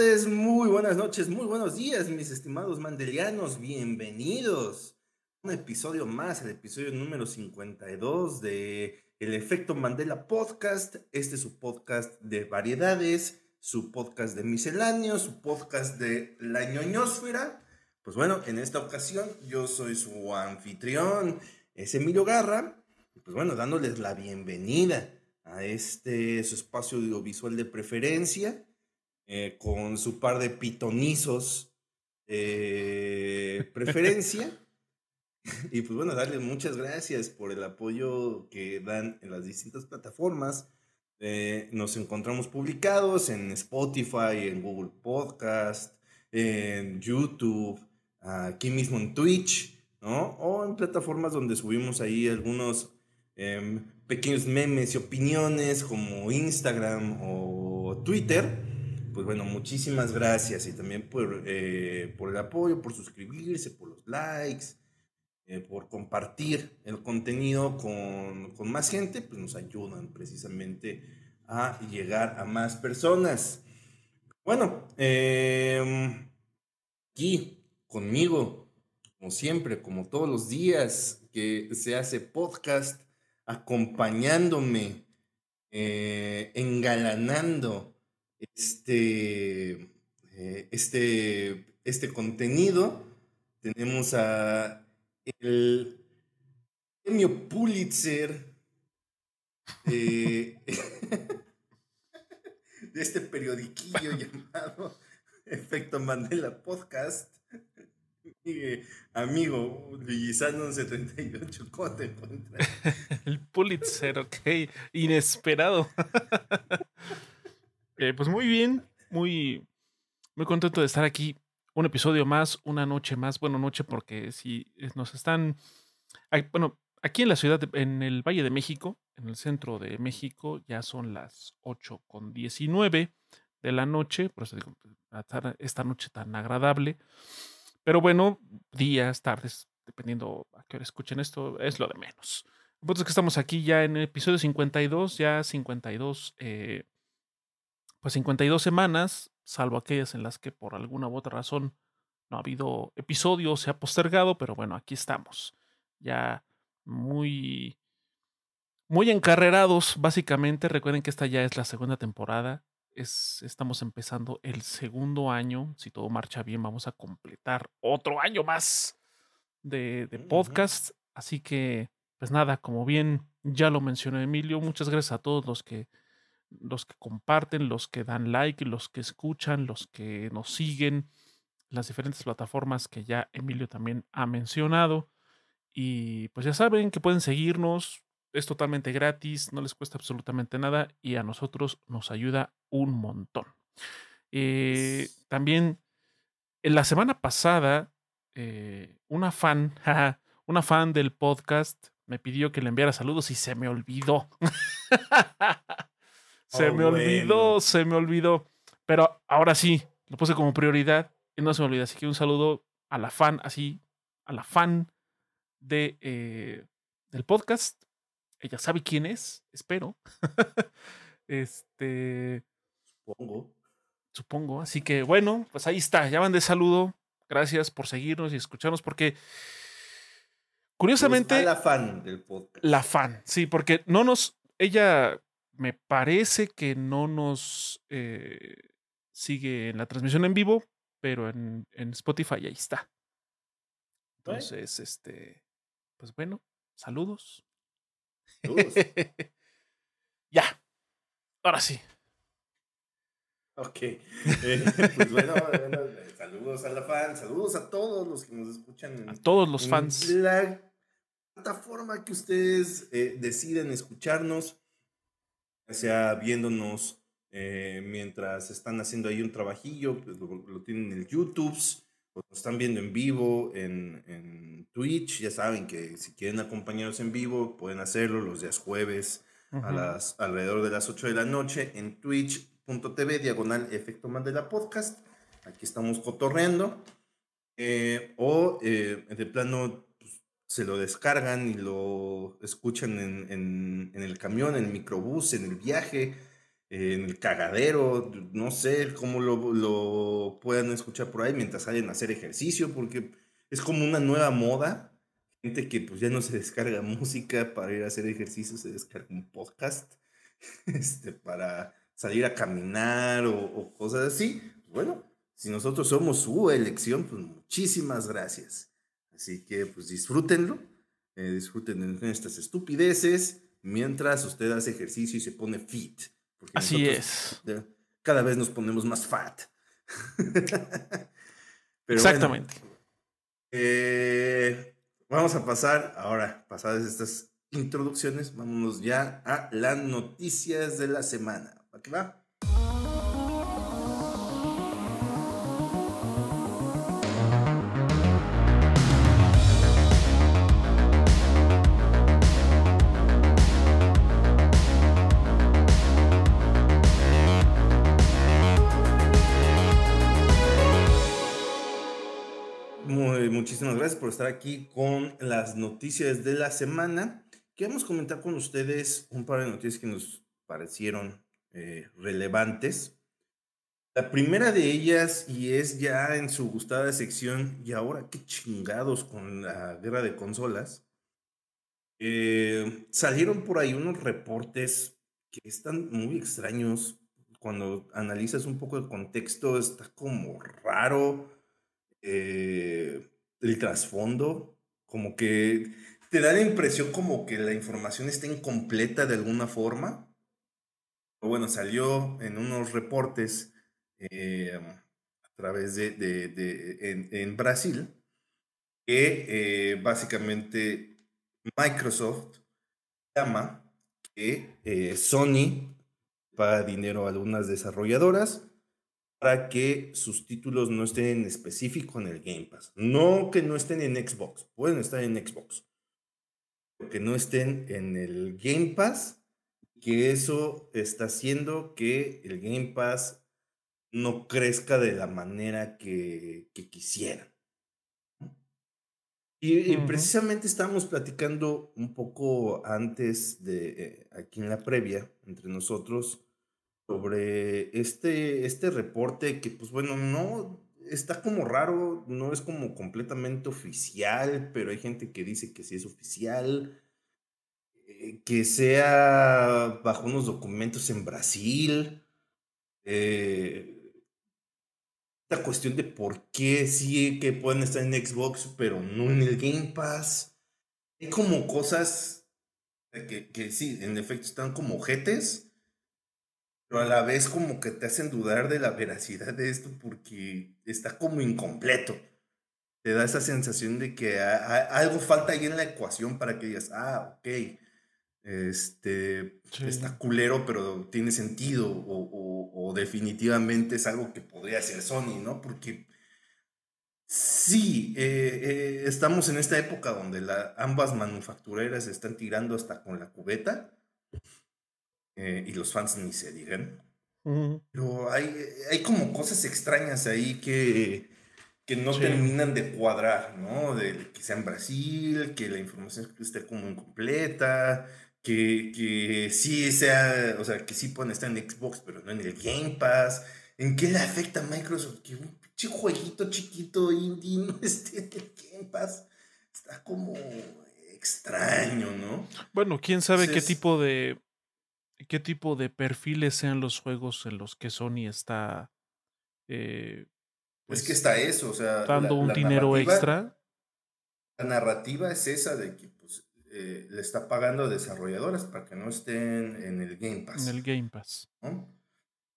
Muy buenas noches, muy buenos días, mis estimados mandelianos. Bienvenidos a un episodio más, el episodio número 52 de El Efecto Mandela Podcast. Este es su podcast de variedades, su podcast de misceláneos, su podcast de la ñoñosfera. Pues bueno, en esta ocasión yo soy su anfitrión, es Emilio Garra. Pues bueno, dándoles la bienvenida a este su espacio audiovisual de preferencia eh, con su par de pitonizos preferencia. y pues bueno, darles muchas gracias por el apoyo que dan en las distintas plataformas. Eh, nos encontramos publicados en Spotify, en Google Podcast, en YouTube, aquí mismo en Twitch, ¿no? O en plataformas donde subimos ahí algunos em, pequeños memes y opiniones como Instagram o Twitter pues bueno, muchísimas gracias y también por, eh, por el apoyo, por suscribirse, por los likes, eh, por compartir el contenido con, con, más gente, pues nos ayudan precisamente a llegar a más personas. Bueno, eh, aquí conmigo, como siempre, como todos los días que se hace podcast, acompañándome, engalanando este, eh, este, este contenido. Tenemos a el premio Pulitzer de este periodiquillo llamado Efecto Mandela Podcast. amigo Luisano 78, ¿cómo te encuentras? El Pulitzer, ok, inesperado. Eh, pues muy bien, muy, muy contento de estar aquí. Un episodio más, una noche más. Bueno, noche porque si nos están. Bueno, aquí en la ciudad, en el Valle de México, en el centro de México, ya son las 8 con 19 de la noche. Por eso digo, esta noche tan agradable. Pero bueno, días, tardes, dependiendo a qué hora escuchen esto, es lo de menos. El es que estamos aquí ya en el episodio 52, ya 52 eh, pues 52 semanas, salvo aquellas en las que por alguna u otra razón no ha habido episodio, se ha postergado, pero bueno, aquí estamos. Ya muy muy encarrerados, básicamente. Recuerden que esta ya es la segunda temporada. Es, estamos empezando el segundo año. Si todo marcha bien, vamos a completar otro año más de, de podcast. Así que, pues nada, como bien ya lo mencionó Emilio, muchas gracias a todos los que los que comparten, los que dan like, los que escuchan, los que nos siguen, las diferentes plataformas que ya Emilio también ha mencionado. Y pues ya saben que pueden seguirnos, es totalmente gratis, no les cuesta absolutamente nada y a nosotros nos ayuda un montón. Eh, también en la semana pasada, eh, una fan, una fan del podcast me pidió que le enviara saludos y se me olvidó. Se oh, me olvidó, se me olvidó. Pero ahora sí, lo puse como prioridad y no se me olvida. Así que un saludo a la fan, así, a la fan de, eh, del podcast. Ella sabe quién es, espero. este. Supongo. Supongo. Así que bueno, pues ahí está. Ya van de saludo. Gracias por seguirnos y escucharnos porque. Curiosamente. la fan del podcast. La fan, sí, porque no nos. Ella me parece que no nos eh, sigue en la transmisión en vivo, pero en, Spotify ahí está. Entonces, este, pues bueno, saludos. Saludos. ya, ahora sí. Ok. Eh, pues bueno, saludos a la fan, saludos a todos los que nos escuchan. a todos los fans. La plataforma que ustedes eh, deciden escucharnos sea viéndonos eh, mientras están haciendo ahí un trabajillo, pues lo, tienen en el YouTube, o lo están viendo en vivo en, en, Twitch. Ya saben que si quieren acompañarnos en vivo, pueden hacerlo los días jueves a las, alrededor de las 8 de la noche en twitch.tv, diagonal efecto Mandela podcast. Aquí estamos cotorreando. Eh, o eh, de plano se lo descargan y lo escuchan en, el camión, en el microbús, en el viaje, en el cagadero, no sé cómo lo, lo puedan escuchar por ahí mientras salen a hacer ejercicio, porque es como una nueva moda. Gente que pues ya no se descarga música para ir a hacer ejercicio, se descarga un podcast este, para salir a caminar o, cosas así. Bueno, si nosotros somos su elección, pues muchísimas gracias. Así que pues disfrútenlo, eh, disfruten estas estupideces mientras usted hace ejercicio y se pone fit. Así es. Cada vez nos ponemos más fat. Exactamente. Eh, vamos a pasar ahora, pasadas estas introducciones, vámonos ya a las noticias de la semana. ¿Para qué va? Gracias por estar aquí con las noticias de la semana. Queremos comentar con ustedes un par de noticias que nos parecieron eh, relevantes. La primera de ellas, y es ya en su gustada sección, y ahora qué chingados con la guerra de consolas, eh, salieron por ahí unos reportes que están muy extraños. Cuando analizas un poco el contexto, está como raro. Eh, el trasfondo, como que te da la impresión como que la información está incompleta de alguna forma. Bueno, salió en unos reportes eh, a través de, de, en, Brasil que eh, básicamente Microsoft llama que eh, Sony paga dinero a algunas desarrolladoras para que sus títulos no estén en específico en el Game Pass. No que no estén en Xbox, pueden estar en Xbox, pero que no estén en el Game Pass, que eso está haciendo que el Game Pass no crezca de la manera que, que quisieran. Y, precisamente estábamos platicando un poco antes de eh, aquí en la previa entre nosotros sobre este, este reporte que, pues bueno, no está como raro, no es como completamente oficial, pero hay gente que dice que sí es oficial, eh, que sea bajo unos documentos en Brasil. Eh, esta cuestión de por qué sí que pueden estar en Xbox, pero no en el Game Pass. Hay como cosas que, que sí, en efecto están como ojetes pero a la vez como que te hacen dudar de la veracidad de esto porque está como incompleto. Te da esa sensación de que algo falta ahí en la ecuación para que digas, ah, ok, este, está culero, pero tiene sentido o, definitivamente es algo que podría ser Sony, ¿no? Porque sí, eh, eh, estamos en esta época donde la, ambas manufactureras están tirando hasta con la cubeta eh, y los fans ni se digan. Pero hay, hay como cosas extrañas ahí que, que no terminan de cuadrar, ¿no? De que sea en Brasil, que la información esté como incompleta, que, que sí sea, o sea, que sí pueden estar en Xbox, pero no en el Game Pass. ¿En qué le afecta a Microsoft que un jueguito chiquito indie no esté en el Game Pass? Está como extraño, ¿no? Bueno, quién sabe qué tipo de qué tipo de perfiles sean los juegos en los que Sony está. Eh, pues, que está eso, o sea. Dando un dinero extra. La narrativa es esa de que pues, eh, le está pagando a desarrolladoras para que no estén en el Game Pass. En el Game Pass.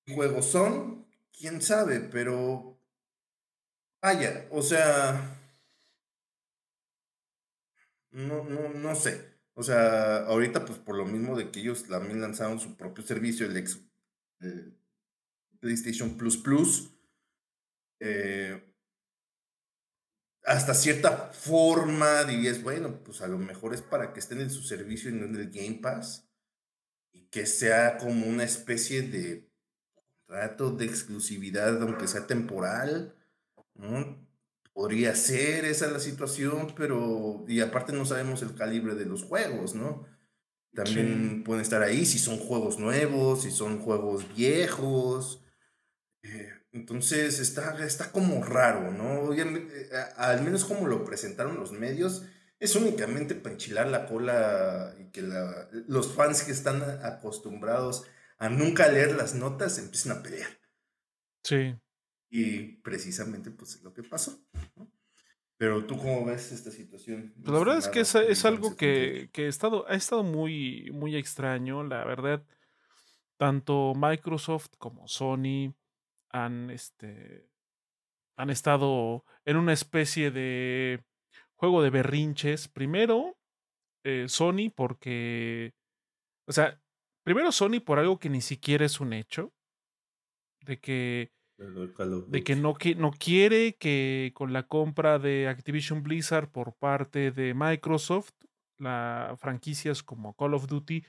¿Qué juegos son? Quién sabe, pero. Vaya, o sea. No, no, no sé. O sea, ahorita pues por lo mismo de que ellos también lanzaron su propio servicio, el, ex, PlayStation Plus Plus, eh, hasta cierta forma dirías, bueno, pues a lo mejor es para que estén en su servicio y no en el Game Pass y que sea como una especie de contrato de exclusividad, aunque sea temporal, ¿no? Podría ser esa la situación, pero y aparte no sabemos el calibre de los juegos, ¿no? también pueden estar ahí si son juegos nuevos, si son juegos viejos. Eh, entonces está, está como raro, ¿no? Eh, al menos como lo presentaron los medios, es únicamente para enchilar la cola y que los fans que están acostumbrados a nunca leer las notas empiecen a pelear. Sí. Y precisamente pues es lo que pasó. Pero tú cómo ves esta situación? Pues la verdad es que es, algo que, que, estado, ha estado muy, muy extraño. La verdad, tanto Microsoft como Sony han, este, han estado en una especie de juego de berrinches. Primero, eh, Sony porque, o sea, primero Sony por algo que ni siquiera es un hecho, de que, de que no, no quiere que con la compra de Activision Blizzard por parte de Microsoft, las franquicias como Call of Duty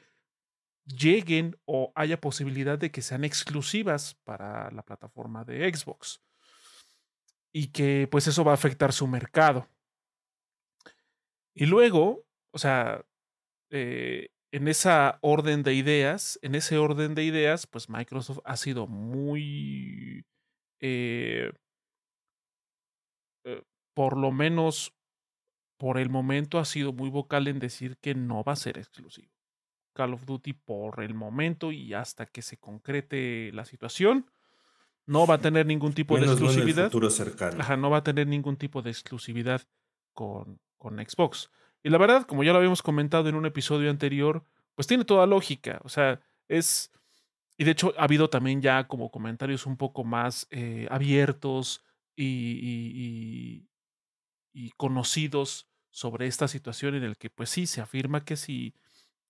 lleguen o haya posibilidad de que sean exclusivas para la plataforma de Xbox. Y que pues eso va a afectar su mercado. Y luego, o sea, eh, en esa orden de ideas, en ese orden de ideas, pues Microsoft ha sido muy, eh, eh, por lo menos por el momento ha sido muy vocal en decir que no va a ser exclusivo. Call of Duty por el momento y hasta que se concrete la situación. No va a tener ningún tipo de exclusividad. cercano. Ajá, no va a tener ningún tipo de exclusividad con, con Xbox. Y la verdad, como ya lo habíamos comentado en un episodio anterior, pues tiene toda lógica. O sea, es. Y de hecho, ha habido también ya como comentarios un poco más eh, abiertos y, y, conocidos sobre esta situación en el que, pues sí, se afirma que si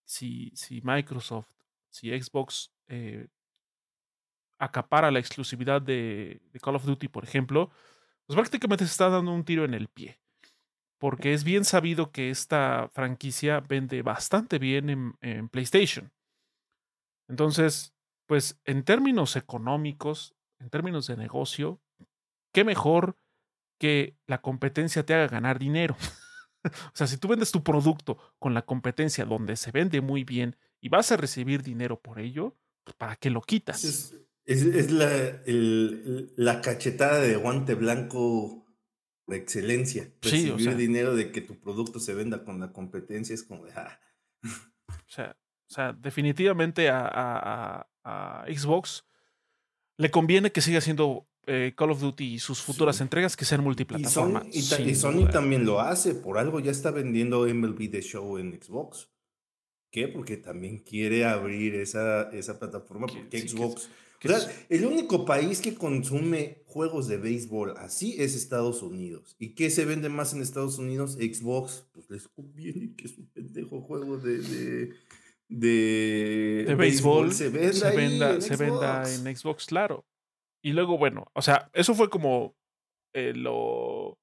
si, si Microsoft, si Xbox eh, acapara la exclusividad de, Call of Duty, por ejemplo, pues prácticamente se está dando un tiro en el pie. Porque es bien sabido que esta franquicia vende bastante bien en, en PlayStation. Entonces, pues en términos económicos, en términos de negocio, qué mejor que la competencia te haga ganar dinero. o sea, si tú vendes tu producto con la competencia donde se vende muy bien y vas a recibir dinero por ello, pues, ¿para qué lo quitas? Es, la, la, cachetada de guante blanco de excelencia. Recibir sí, o dinero de que tu producto se venda con la competencia es como de... Ah. O, sea, o sea, definitivamente a, a Xbox le conviene que siga siendo eh, Call of Duty y sus futuras entregas que sean multiplataforma. Y, Sony, también lo hace, por algo ya está vendiendo MLB The Show en Xbox. ¿Qué? Porque también quiere abrir esa, esa plataforma porque Xbox... o sea, el único país que consume juegos de béisbol así es Estados Unidos. ¿Y qué se vende más en Estados Unidos? Xbox. Pues les conviene que es un pendejo juego de, de, de, béisbol, se, venda, se venda en Xbox, claro. Y luego, bueno, o sea, eso fue como eh, lo.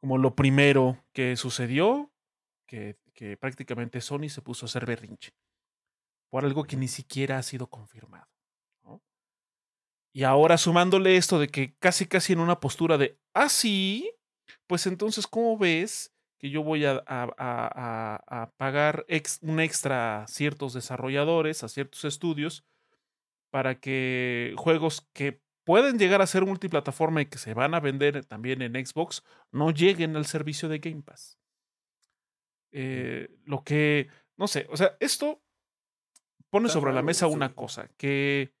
como lo primero que sucedió. Que, que prácticamente Sony se puso a hacer berrinche. Por algo que ni siquiera ha sido confirmado. Y ahora sumándole esto de que casi casi en una postura de ah, sí, pues entonces, ¿cómo ves que yo voy a, a, a, pagar un extra a ciertos desarrolladores, a ciertos estudios? para que juegos que pueden llegar a ser multiplataforma y que se van a vender también en Xbox no lleguen al servicio de Game Pass. Eh, lo que, no sé, o sea, esto pone sobre la mesa una cosa, que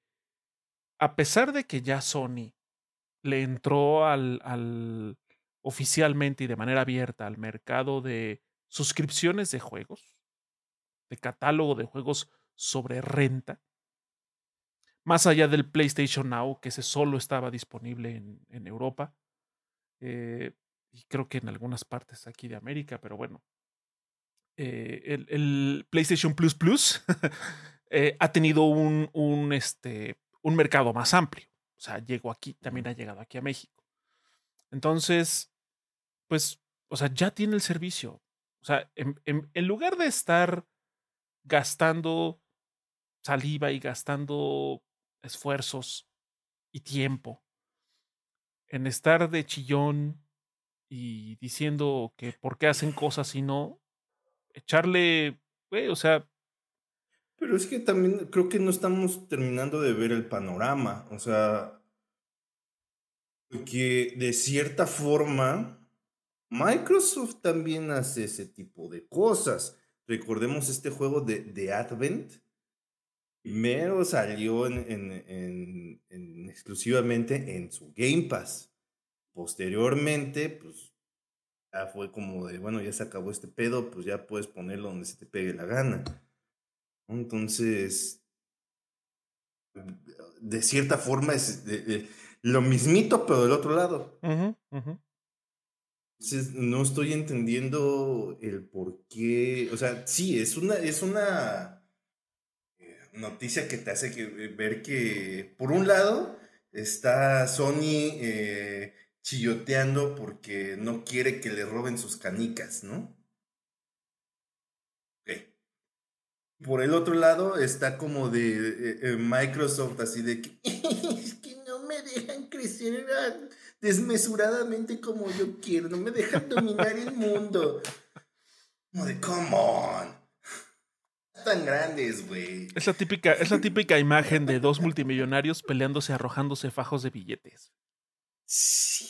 a pesar de que ya Sony le entró al, al oficialmente y de manera abierta al mercado de suscripciones de juegos, de catálogo de juegos sobre renta, más allá del PlayStation Now, que ese solo estaba disponible en, Europa. Eh, y creo que en algunas partes aquí de América, pero bueno. Eh, el, PlayStation Plus Plus eh, ha tenido un, un, este, un mercado más amplio. O sea, llegó aquí, también ha llegado aquí a México. Entonces, pues, o sea, ya tiene el servicio. O sea, en lugar de estar gastando saliva y gastando esfuerzos y tiempo en estar de chillón y diciendo que por qué hacen cosas y no, echarle güey, o sea. Pero es que también creo que no estamos terminando de ver el panorama. O sea, que de cierta forma, Microsoft también hace ese tipo de cosas. Recordemos este juego de, de Advent. Primero salió en, exclusivamente en su Game Pass. Posteriormente, pues ya fue como de, bueno, ya se acabó este pedo, pues ya puedes ponerlo donde se te pegue la gana. Entonces, de cierta forma es lo mismito, pero del otro lado. No estoy entendiendo el por qué. O sea, sí, es una, es una eh, noticia que te hace que, eh, ver que, por un lado, está Sony eh, chilloteando porque no quiere que le roben sus canicas, ¿no? Por el otro lado, está como de Microsoft, así de que me dejan crecer desmesuradamente como yo quiero, no me dejan dominar el mundo. Como de, come on. Tan grandes, güey. Es la típica, es la típica imagen de dos multimillonarios peleándose arrojándose fajos de billetes.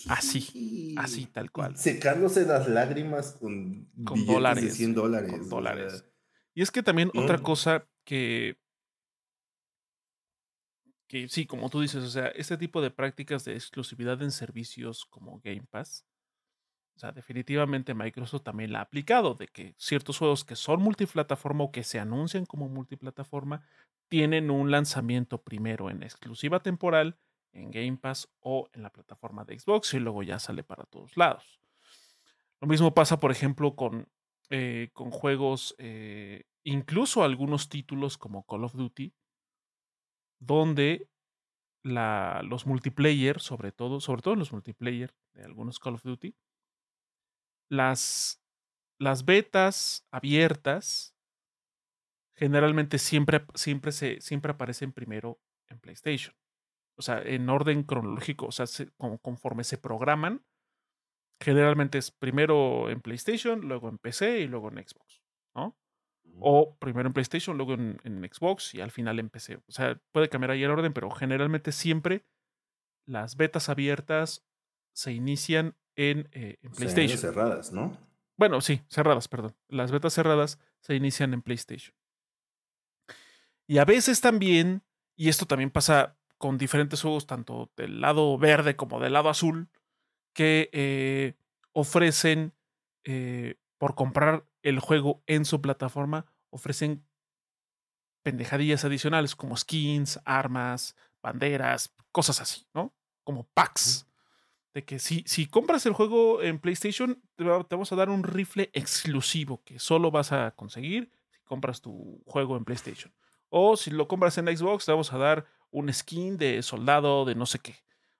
Así, así, tal cual. Secándose las lágrimas con, dólares. de 100 dólares. dólares. Y es que también otra cosa que que sí, como tú dices, o sea, este tipo de prácticas de exclusividad en servicios como Game Pass, o sea, definitivamente Microsoft también la ha aplicado, de que ciertos juegos que son multiplataforma o que se anuncian como multiplataforma, tienen un lanzamiento primero en exclusiva temporal, en Game Pass o en la plataforma de Xbox y luego ya sale para todos lados. Lo mismo pasa, por ejemplo, con, eh, con juegos, eh, incluso algunos títulos como Call of Duty, donde los multiplayer, sobre todo, sobre los multiplayer de algunos Call of Duty, las, las betas abiertas generalmente siempre, siempre, se, siempre aparecen primero en PlayStation. O sea, en orden cronológico, o sea, como, conforme se programan, generalmente es primero en PlayStation, luego en PC y luego en Xbox. O primero en PlayStation, luego en, Xbox y al final en PC. O sea, puede cambiar ahí el orden, pero generalmente siempre las betas abiertas se inician en, eh, PlayStation. cerradas, ¿no? Bueno, sí, cerradas, perdón. Las betas cerradas se inician en PlayStation. Y a veces también, y esto también pasa con diferentes juegos, tanto del lado verde como del lado azul, que eh, ofrecen eh, por comprar el juego en su plataforma, ofrecen pendejadillas adicionales como skins, armas, banderas, cosas así, ¿no? Como packs. De que si, si compras el juego en PlayStation, te, vamos a dar un rifle exclusivo que solo vas a conseguir si compras tu juego en PlayStation. O si lo compras en Xbox, te vamos a dar un skin de soldado de no sé qué.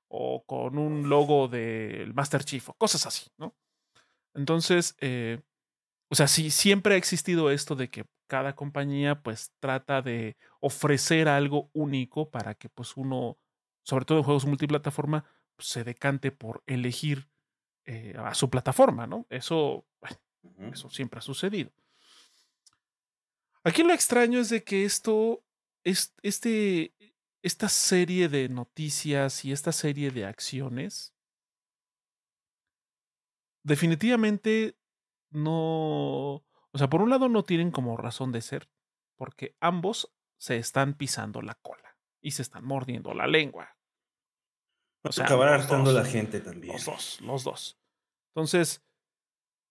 O con un logo del Master Chief o cosas así, ¿no? Entonces, eh, o sea, sí, siempre ha existido esto de que cada compañía pues trata de ofrecer algo único para que pues uno, sobre todo en juegos multiplataforma, pues, se decante por elegir eh, a su plataforma, ¿no? Eso, eso siempre ha sucedido. Aquí lo extraño es de que esto, es, este, esta serie de noticias y esta serie de acciones definitivamente no, o sea, por un lado no tienen como razón de ser, porque ambos se están pisando la cola y se están mordiendo la lengua. O sea, acabar hartando la gente también. Los dos, los dos. Entonces,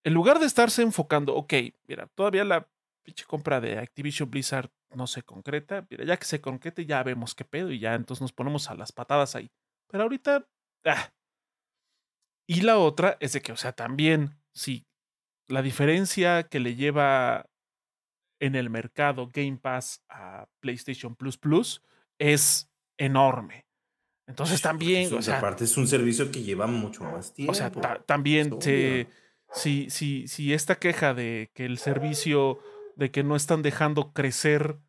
en lugar de estarse enfocando, ok, mira, todavía la pinche compra de Activision Blizzard no se concreta, mira, ya que se concrete ya vemos qué pedo y ya entonces nos ponemos a las patadas ahí. Pero ahorita, ah. Y la otra es de que, o sea, también, si la diferencia que le lleva en el mercado Game Pass a PlayStation Plus Plus es enorme. Entonces también, o sea, aparte es un servicio que lleva mucho más tiempo. O sea, también si, si, si esta queja de que el servicio, de que no están dejando crecer,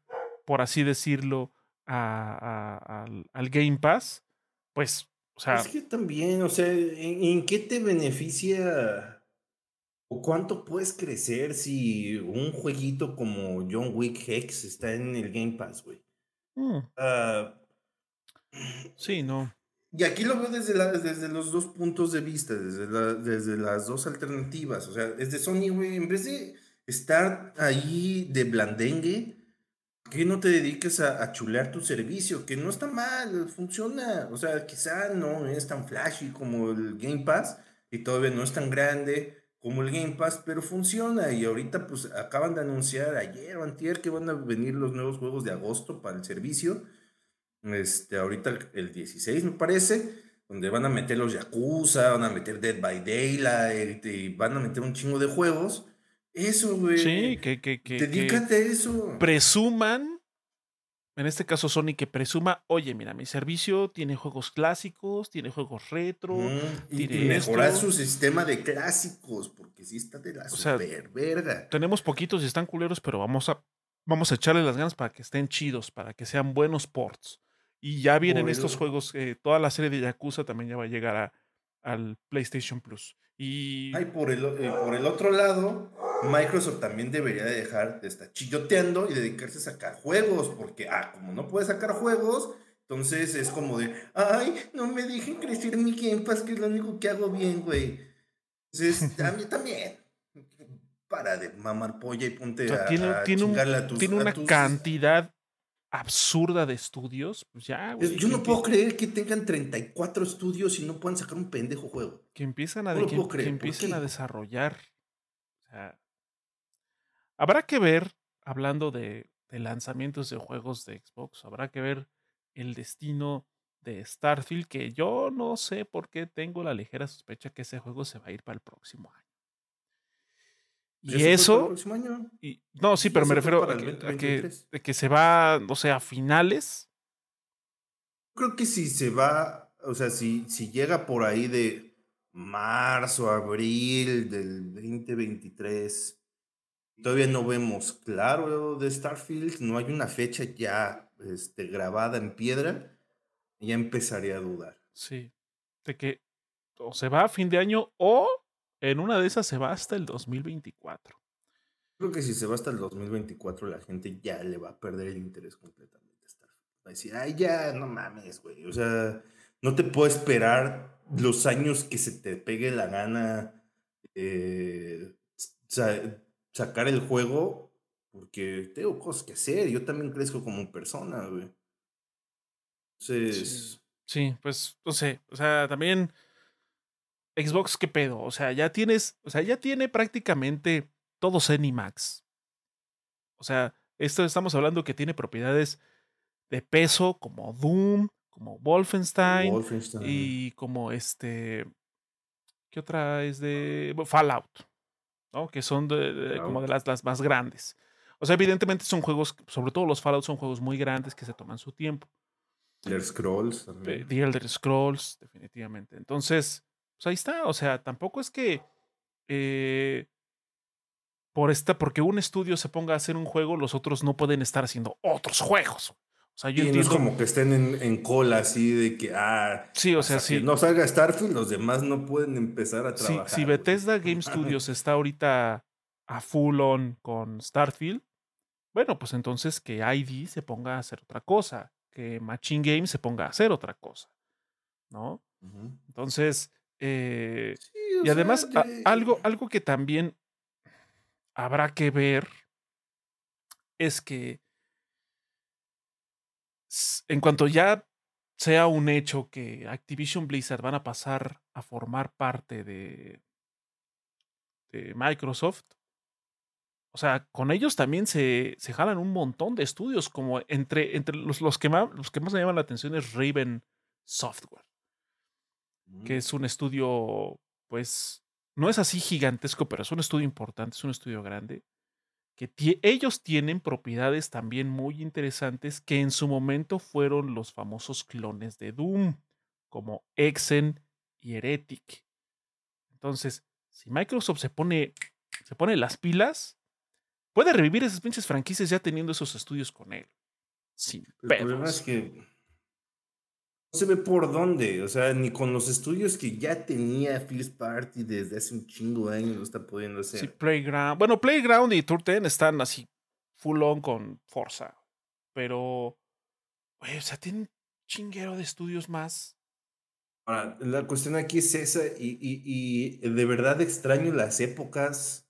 por así decirlo, al, Game Pass, pues, o sea... Es que también, o sea, ¿en qué te beneficia ¿O cuánto puedes crecer si un jueguito como John Wick Hex está en el Game Pass, güey? Mm, Ah, sí, no. y aquí lo veo desde, la- desde los dos puntos de vista, desde, la- desde las dos alternativas. O sea, desde Sony, güey, en vez de estar ahí de blandengue, ¿por qué no te dediques a, a chulear tu servicio? Que no está mal, funciona. O sea, quizá no es tan flashy como el Game Pass y todavía no es tan grande como el Game Pass, pero funciona. Y ahorita, pues, acaban de anunciar ayer o antier que van a venir los nuevos juegos de agosto para el servicio. Este, ahorita el 16 me parece, donde van a meter los Yakuza, van a meter Dead by Daylight van a meter un chingo de juegos. Eso, güey. Sí, que, que, que, que Dedícate a eso. presuman, en este caso Sony, que presuma, oye, mira, mi servicio tiene juegos clásicos, tiene juegos retro, Mm, y, y mejorar esto. su sistema de clásicos, porque sí está de la O sea, super verga. tenemos poquitos y están culeros, pero vamos a, vamos a echarle las ganas para que estén chidos, para que sean buenos ports. Y ya vienen estos juegos, eh, toda la serie de Yakuza también ya va a llegar a, al PlayStation Plus. Y Ay, por el, o- eh, por el otro lado, Microsoft también debería de dejar de estar chilloteando y dedicarse a sacar juegos, porque, ah, como no puede sacar juegos, entonces es como de, ay, no me dejen crecer mi Game Pass, que es lo único que hago bien, güey. Entonces, a mí también, para de mamar polla y ponte O sea, a, tiene, a tiene un- chingarle a tus- tiene una tus- cantidad absurda de estudios. Pues ya, güey, Yo no puedo creer que tengan 34 estudios y no puedan sacar un pendejo juego. que empiezan a, No de- que, ¿por empiecen a desarrollar. O sea, habrá que ver, hablando de, de lanzamientos de juegos de Xbox, habrá que ver el destino de Starfield, que yo no sé por qué tengo la ligera sospecha que ese juego se va a ir para el próximo año. ¿Ya Y eso, próximo año? y, no, sí, pero me refiero a que, a que, 2023. de que se va, o sea, a finales. Creo que si se va, o sea, si, si llega por ahí de marzo, abril del 2023, todavía no vemos claro de Starfield, no hay una fecha ya este, grabada en piedra, ya empezaría a dudar. Sí. De que o se va a fin de año o en una de esas se va hasta el 2024. Creo que si se va hasta el 2024, la gente ya le va a perder el interés completamente a Starfield. Va a decir, ay, ya, no mames, güey. O sea, no te puedo esperar los años que se te pegue la gana eh, sa- sacar el juego, porque tengo cosas que hacer. Yo también crezco como persona, güey. Entonces, Sí, pues no sé, o sea, también Xbox, ¿qué pedo? O sea, ya tienes, o sea, ya tiene prácticamente todo Max. O sea, esto estamos hablando que tiene propiedades de peso como Doom, como Wolfenstein Wolfenstein. y como este, ¿qué otra es de Fallout? ¿no? Que son de, de- como de las, las más grandes. O sea, evidentemente son juegos, sobre todo los Fallout son juegos muy grandes que se toman su tiempo. Elder Scrolls también. The Elder Scrolls, definitivamente. Entonces, pues ahí está. O sea, tampoco es que eh, por esta, porque un estudio se ponga a hacer un juego, los otros no pueden estar haciendo otros juegos. O sea, yo Y no es como que estén en, en cola así de que, ah, Sí, o sea, sí. no salga Starfield, los demás no pueden empezar a trabajar. si. Bethesda Game Studios está ahorita a full on con Starfield, bueno, pues entonces que ID se ponga a hacer otra cosa, que Machine Games se ponga a hacer otra cosa, ¿no? Entonces, eh, Sí, y sea, además, a- algo, algo que también habrá que ver es que en cuanto ya sea un hecho que Activision Blizzard van a pasar a formar parte de, de Microsoft, o sea, con ellos también se, se jalan un montón de estudios, como entre, entre los, los, que más, los que más me llaman la atención es Raven Software que es un estudio, pues, no es así gigantesco, pero es un estudio importante, es un estudio grande, que ellos tienen propiedades también muy interesantes que en su momento fueron los famosos clones de Doom, como Exen y Heretic. Entonces, si Microsoft se pone, se pone las pilas, puede revivir esas pinches franquicias ya teniendo esos estudios con él. Sin El problema es que se ve por dónde, o sea, ni con los estudios que ya tenía First Party desde hace un chingo de años lo está pudiendo hacer. Sí, Playground. Bueno, Playground y Tour 10 están así full on con Forza. Pero, güey, o sea, tienen chinguero de estudios más. Ahora, la cuestión aquí es esa, y, y, y de verdad extraño las épocas.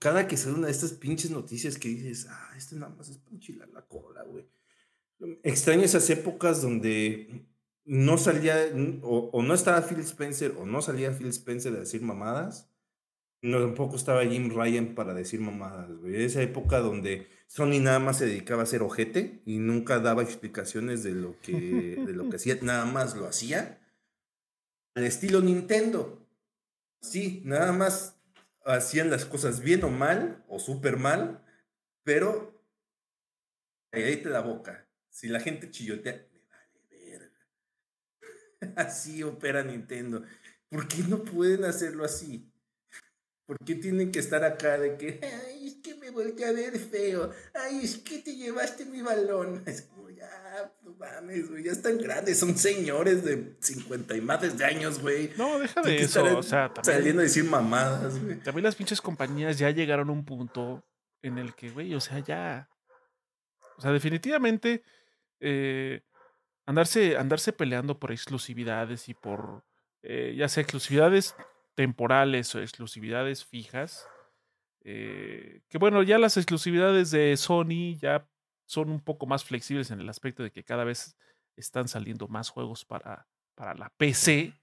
Cada que sale una de estas pinches noticias que dices, ah, esto nada más es para la cola, güey. Extraño esas épocas donde no salía, o, no estaba Phil Spencer, o no salía Phil Spencer a decir mamadas. No, tampoco estaba Jim Ryan para decir mamadas, güey. Esa época donde Sony nada más se dedicaba a hacer ojete y nunca daba explicaciones de lo que, de lo que hacía, nada más lo hacía. Al estilo Nintendo. Sí, nada más hacían las cosas bien o mal, o súper mal, pero ahí te la boca. Si la gente chillotea, me vale verga. Así opera Nintendo. ¿Por qué no pueden hacerlo así? ¿Por qué tienen que estar acá de que, ay, es que me volteé a ver feo? Ay, es que te llevaste mi balón. Es como, ya, no mames, güey, ya están grandes, son señores de 50 y más de años, güey. No, deja de eso, o sea, también, Saliendo a decir mamadas, güey. También las pinches compañías ya llegaron a un punto en el que, güey, o sea, ya. O sea, definitivamente eh, andarse, andarse peleando por exclusividades y por, eh, ya sea exclusividades temporales o exclusividades fijas, eh, que bueno, ya las exclusividades de Sony ya son un poco más flexibles en el aspecto de que cada vez están saliendo más juegos para, para la PC,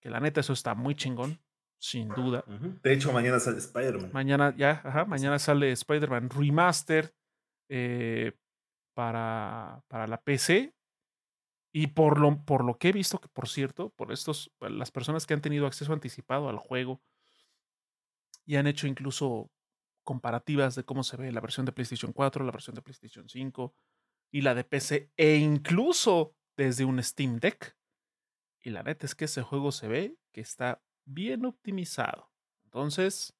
que la neta eso está muy chingón, sin duda. De hecho, mañana sale Spider-Man. Mañana, ya, ajá, mañana sale Spider-Man Remaster. Eh, para, para la PC. Y por lo, por lo que he visto, que por cierto, por estos, las personas que han tenido acceso anticipado al juego y han hecho incluso comparativas de cómo se ve la versión de PlayStation 4, la versión de PlayStation 5 y la de PC, e incluso desde un Steam Deck. Y la neta es que ese juego se ve que está bien optimizado. Entonces,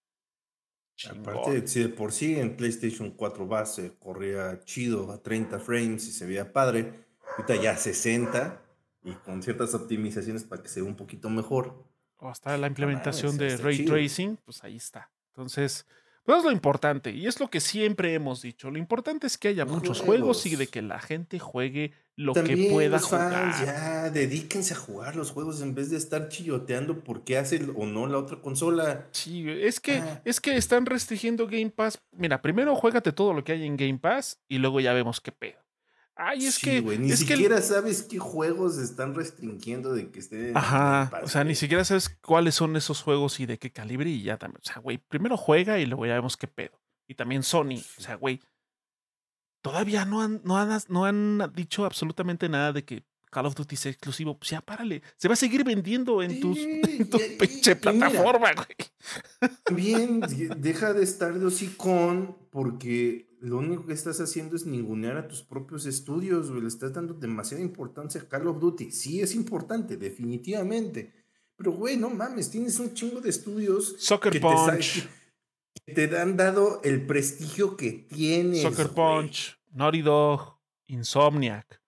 Aparte, si de por sí en PlayStation 4 base corría chido a 30 frames y se veía padre, ahorita ya 60 y con ciertas optimizaciones para que se vea un poquito mejor. O hasta la implementación de ray tracing, pues ahí está. Entonces, pues es lo importante y es lo que siempre hemos dicho. Lo importante es que haya muchos juegos. y de que la gente juegue lo que pueda jugar. ya, dedíquense a jugar los juegos en vez de estar chilloteando por qué hace o no la otra consola. Sí, es que, ah. es que están restringiendo Game Pass. Mira, primero juégate todo lo que hay en Game Pass y luego ya vemos qué pedo. Ay, es que. ni siquiera sabes qué juegos están restringiendo de que estén. Ajá. o sea, ni siquiera sabes cuáles son esos juegos y de qué calibre y ya también. O sea, güey, primero juega y luego ya vemos qué pedo. Y también Sony. O sea, güey, todavía no han, no han, no han dicho absolutamente nada de que Call of Duty sea exclusivo. Pues ya párale. Se va a seguir vendiendo en, tus, tu pinche plataforma, güey. Bien, deja de estar de hocicón porque lo único que estás haciendo es ningunear a tus propios estudios, güey. Le estás dando demasiada importancia a Call of Duty. Sí, es importante, definitivamente. Pero, güey, no mames, tienes un chingo de estudios. Soccer Punch te han dado el prestigio que tienes. Soccer Punch, Naughty Dog, Insomniac.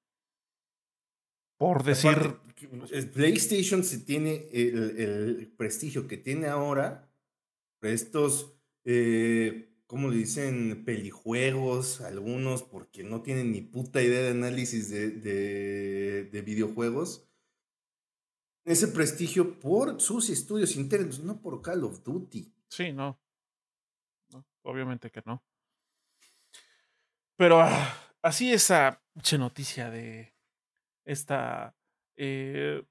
Por decir. PlayStation se tiene el, prestigio que tiene ahora. Estos, eh, ¿cómo le dicen? Pelijuegos, algunos, porque no tienen ni puta idea de análisis de, de, de videojuegos. Ese prestigio por sus estudios internos, no por Call of Duty. Sí, no. Obviamente que no. Pero ah, así esa noticia de esta, eh,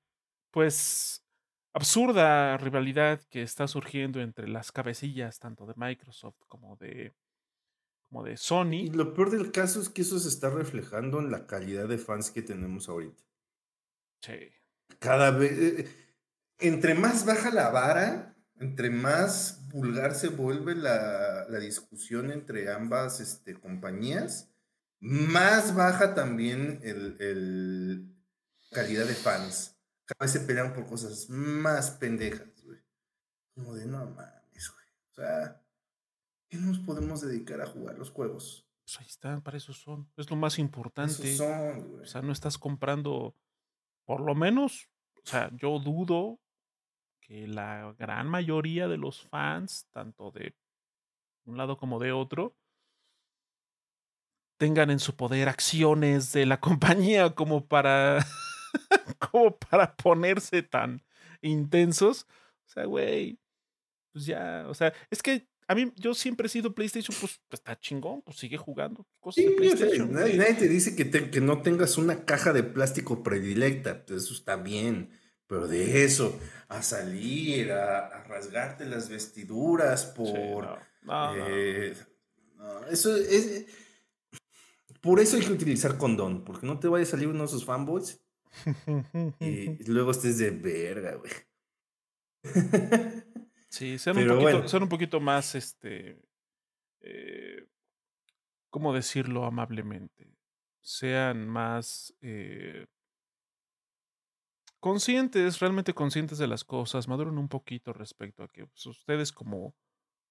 pues, absurda rivalidad que está surgiendo entre las cabecillas tanto de Microsoft como de, como de Sony. Y lo peor del caso es que eso se está reflejando en la calidad de fans que tenemos ahorita. Sí. Cada vez, eh, entre más baja la vara, entre más vulgar se vuelve la, discusión entre ambas este, compañías, más baja también el, calidad de fans. Cada vez se pelean por cosas más pendejas, güey. Como de no mames, güey. O sea, ¿qué nos podemos dedicar a jugar los juegos? Pues ahí están, para eso son. Es lo más importante. Eso son, güey. O sea, no estás comprando por lo menos, o sea, yo dudo que la gran mayoría de los fans, tanto de un lado como de otro, tengan en su poder acciones de la compañía como para como para ponerse tan intensos. O sea, güey, pues ya, o sea, es que a mí, yo siempre he sido PlayStation, pues, pues está chingón, pues sigue jugando cosas de PlayStation. nadie, te dice que, que no tengas una caja de plástico predilecta, pues eso está bien. Pero de eso, a salir, a, rasgarte las vestiduras por. Eh, eso es. Por eso hay que utilizar condón, porque no te vaya a salir uno de esos fanboys y luego estés de verga, güey. Sí, sean un, poquito, un poquito más, este, eh, ¿cómo decirlo amablemente? Sean más eh, conscientes, realmente conscientes de las cosas, maduren un poquito respecto a que pues, ustedes como,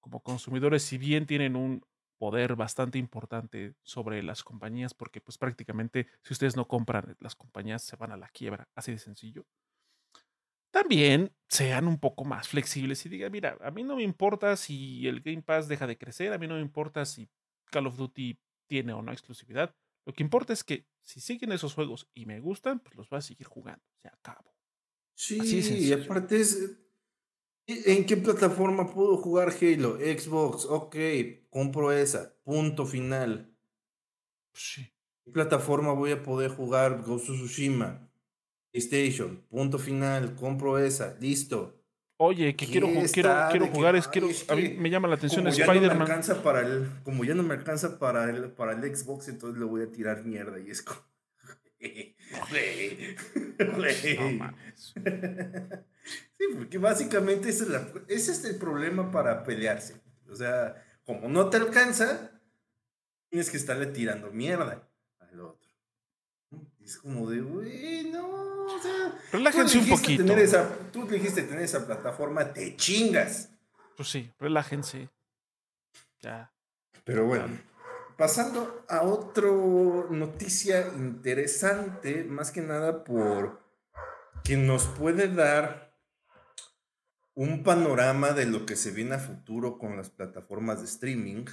como consumidores, si bien tienen un poder bastante importante sobre las compañías, porque pues prácticamente si ustedes no compran, las compañías se van a la quiebra, así de sencillo. También sean un poco más flexibles y digan, mira, a mí no me importa si el Game Pass deja de crecer, a mí no me importa si Call of Duty tiene o no exclusividad. Lo que importa es que si siguen esos juegos y me gustan, pues los voy a seguir jugando. Se acabó. Sí, y aparte es, ¿En qué plataforma puedo jugar Halo? Xbox, ok, compro esa, punto final. Sí. ¿Qué plataforma voy a poder jugar Ghost of Tsushima? PlayStation, punto final, compro esa, listo. Oye, que quiero, quiero, quiero jugar, es, quiero, a mí me llama la atención Spider-Man. No para el, como ya no me alcanza para el, para el Xbox, entonces le voy a tirar mierda y es como... no mames. Sí, porque básicamente ese es, es el problema para pelearse. O sea, como no te alcanza, tienes que estarle tirando mierda al otro. es como de, güey, no, o sea. Relájense un poquito. Tener esa, tú dijiste tener esa plataforma, te chingas. Pues sí, relájense. Ya. Pero bueno. Pasando a otra noticia interesante, más que nada por que nos puede dar un panorama de lo que se viene a futuro con las plataformas de streaming,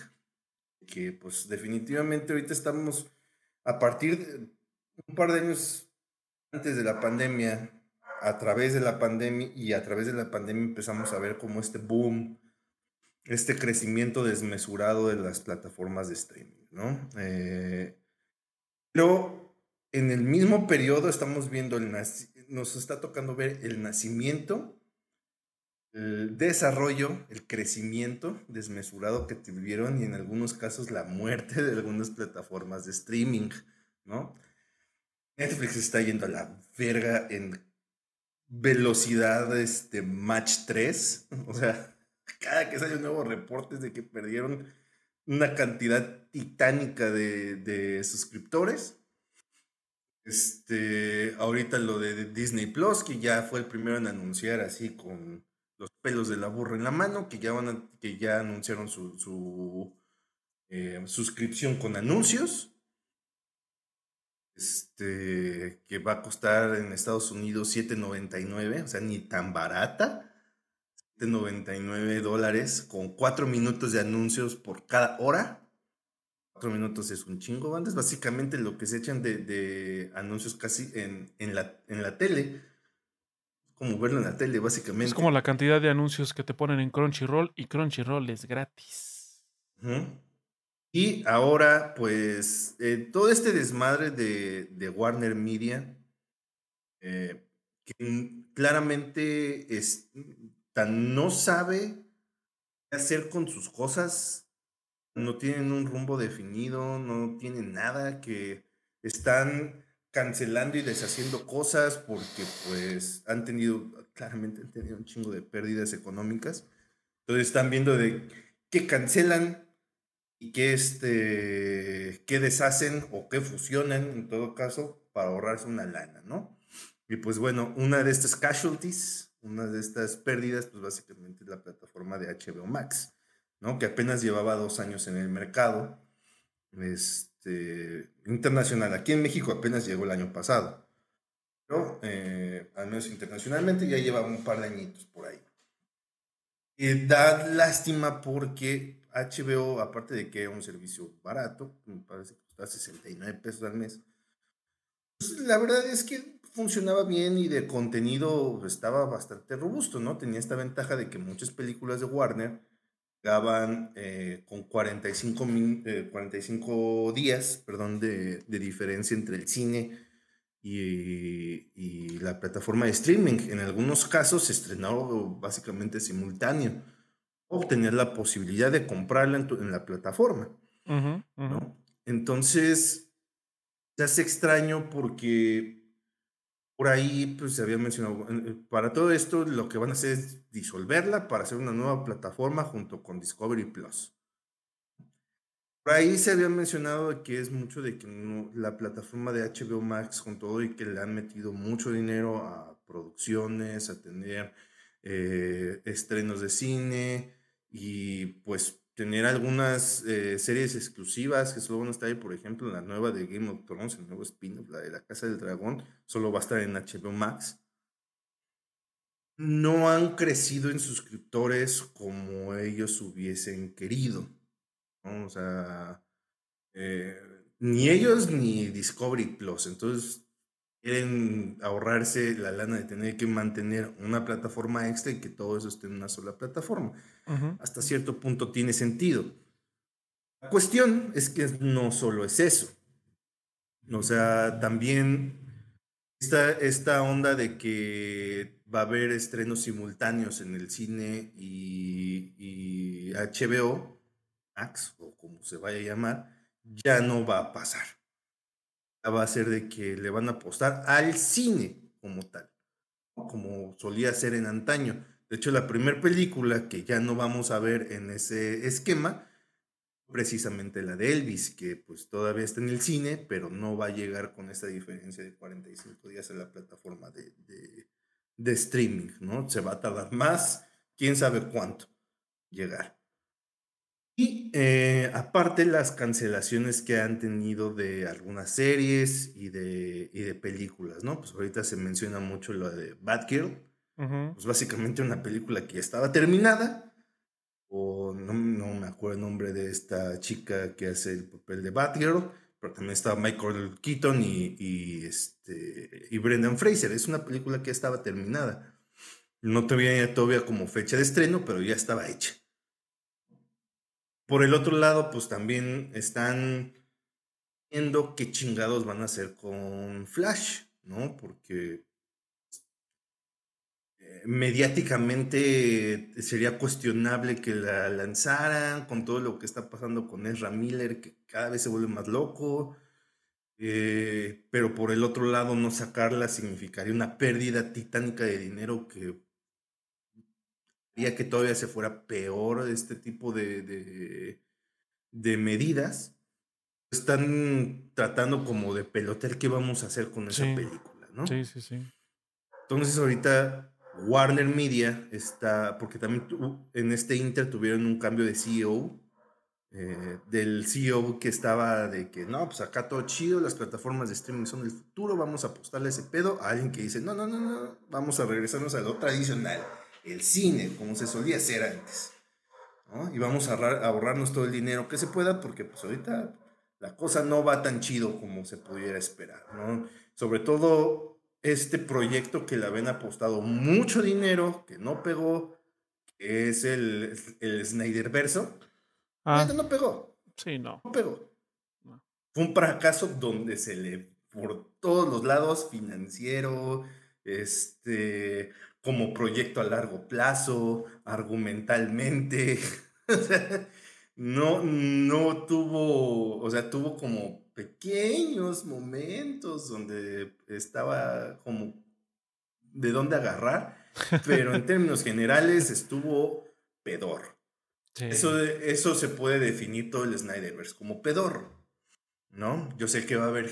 que pues definitivamente ahorita estamos a partir de un par de años antes de la pandemia, a través de la pandemia y a través de la pandemia empezamos a ver como este boom, este crecimiento desmesurado de las plataformas de streaming, ¿no? Eh, pero en el mismo periodo estamos viendo el nos está tocando ver el nacimiento el desarrollo, el crecimiento desmesurado que tuvieron y en algunos casos la muerte de algunas plataformas de streaming, ¿no? Netflix está yendo a la verga en velocidad este match 3, o sea, cada que sale un nuevo reporte de que perdieron una cantidad titánica de, de suscriptores. Este, ahorita lo de Disney Plus, que ya fue el primero en anunciar así con los pelos de la burra en la mano, que ya, van que ya anunciaron su, eh, suscripción con anuncios. Este, que va a costar en Estados Unidos 7.99, o sea, ni tan barata. 7.99 dólares con 4 minutos de anuncios por cada hora. 4 minutos es un chingo, antes básicamente lo que se echan de, anuncios casi en, en, la, en la tele como verlo en la tele, básicamente. Es como la cantidad de anuncios que te ponen en Crunchyroll y Crunchyroll es gratis. Y ahora, pues, eh, todo este desmadre de, Warner Media, eh, que claramente es, tan no sabe hacer con sus cosas, no tienen un rumbo definido, no tienen nada, que están cancelando y deshaciendo cosas porque pues han tenido, claramente han tenido un chingo de pérdidas económicas. Entonces están viendo de qué cancelan y qué, este, qué deshacen o qué fusionan en todo caso para ahorrarse una lana, ¿no? Y pues bueno, una de estas casualties, una de estas pérdidas, pues básicamente es la plataforma de HBO Max, ¿no? Que apenas llevaba dos años en el mercado. Este, internacional. Aquí en México apenas llegó el año pasado. pero eh, al menos internacionalmente ya lleva un par de añitos por ahí. Y da lástima porque HBO, aparte de que era un servicio barato, me parece que cuesta 69 pesos al mes, pues, la verdad es que funcionaba bien y de contenido estaba bastante robusto, ¿no? Tenía esta ventaja de que muchas películas de Warner daban eh, con 45, 45 eh, días perdón, de, de, diferencia entre el cine y, y, la plataforma de streaming. En algunos casos se estrenó básicamente simultáneo o tenías la posibilidad de comprarla en, en la plataforma. ¿no? Entonces, se hace extraño porque por ahí pues, se había mencionado, para todo esto lo que van a hacer es disolverla para hacer una nueva plataforma junto con Discovery Plus. Por ahí se había mencionado que es mucho de que la plataforma de HBO Max con todo y que le han metido mucho dinero a producciones, a tener eh, estrenos de cine y pues tener algunas eh, series exclusivas que solo van a estar ahí, por ejemplo, la nueva de Game of Thrones, el nuevo spin-off, la de la Casa del Dragón, solo va a estar en HBO Max. No han crecido en suscriptores como ellos hubiesen querido. O sea, eh, ni ellos ni Discovery Plus. Entonces, quieren ahorrarse la lana de tener que mantener una plataforma extra y que todo eso esté en una sola plataforma. Hasta cierto punto tiene sentido. La cuestión es que no solo es eso. O sea, también esta, esta onda de que va a haber estrenos simultáneos en el cine y, y HBO, Max, o como se vaya a llamar, ya no va a pasar va a ser de que le van a apostar al cine como tal, como solía ser en antaño. De hecho, la primera película que ya no vamos a ver en ese esquema, precisamente la de Elvis, que pues todavía está en el cine, pero no va a llegar con esta diferencia de 45 días en la plataforma de streaming, ¿no? Se va a tardar más, quién sabe cuánto llegar. Y eh, aparte las cancelaciones que han tenido de algunas series y de, y de películas, ¿no? Pues ahorita se menciona mucho lo de Batgirl, pues básicamente una película que ya estaba terminada, o no, no, me acuerdo el nombre de esta chica que hace el papel de Batgirl, pero también estaba Michael Keaton y, y, este, y Brendan Fraser. Es una película que ya estaba terminada. No tenía todavía como fecha de estreno, pero ya estaba hecha. Por el otro lado, pues también están viendo qué chingados van a hacer con Flash, ¿no? Porque eh, mediáticamente sería cuestionable que la lanzaran con todo lo que está pasando con Ezra Miller, que cada vez se vuelve más loco. Eh, pero por el otro lado, no sacarla significaría una pérdida titánica de dinero que que todavía se fuera peor este tipo de, de, medidas, están tratando como de pelotear qué vamos a hacer con esa película, ¿no? Sí, sí, sí. Entonces ahorita Warner Media está, porque también en este Inter tuvieron un cambio de CEO, eh, del CEO que estaba de que no, pues acá todo chido, las plataformas de streaming son el futuro, vamos a apostarle ese pedo, a alguien que dice, no, no, no, no, vamos a regresarnos a lo tradicional el cine, como se solía hacer antes. Y vamos a, ahorrarnos todo el dinero que se pueda, porque pues ahorita la cosa no va tan chido como se pudiera esperar, ¿no? Sobre todo este proyecto que le habían apostado mucho dinero, que no pegó, que es el, el Snyder Verso. Ah, no pegó. Sí, no. No pegó. Fue un fracaso donde se le, por todos los lados, financiero, este, como proyecto a largo plazo, argumentalmente. no, no tuvo, o sea, tuvo como pequeños momentos donde estaba como de dónde agarrar, pero en términos generales estuvo pedor. Eso, eso se puede definir todo el Snyderverse como pedor. ¿No? Yo sé que va a haber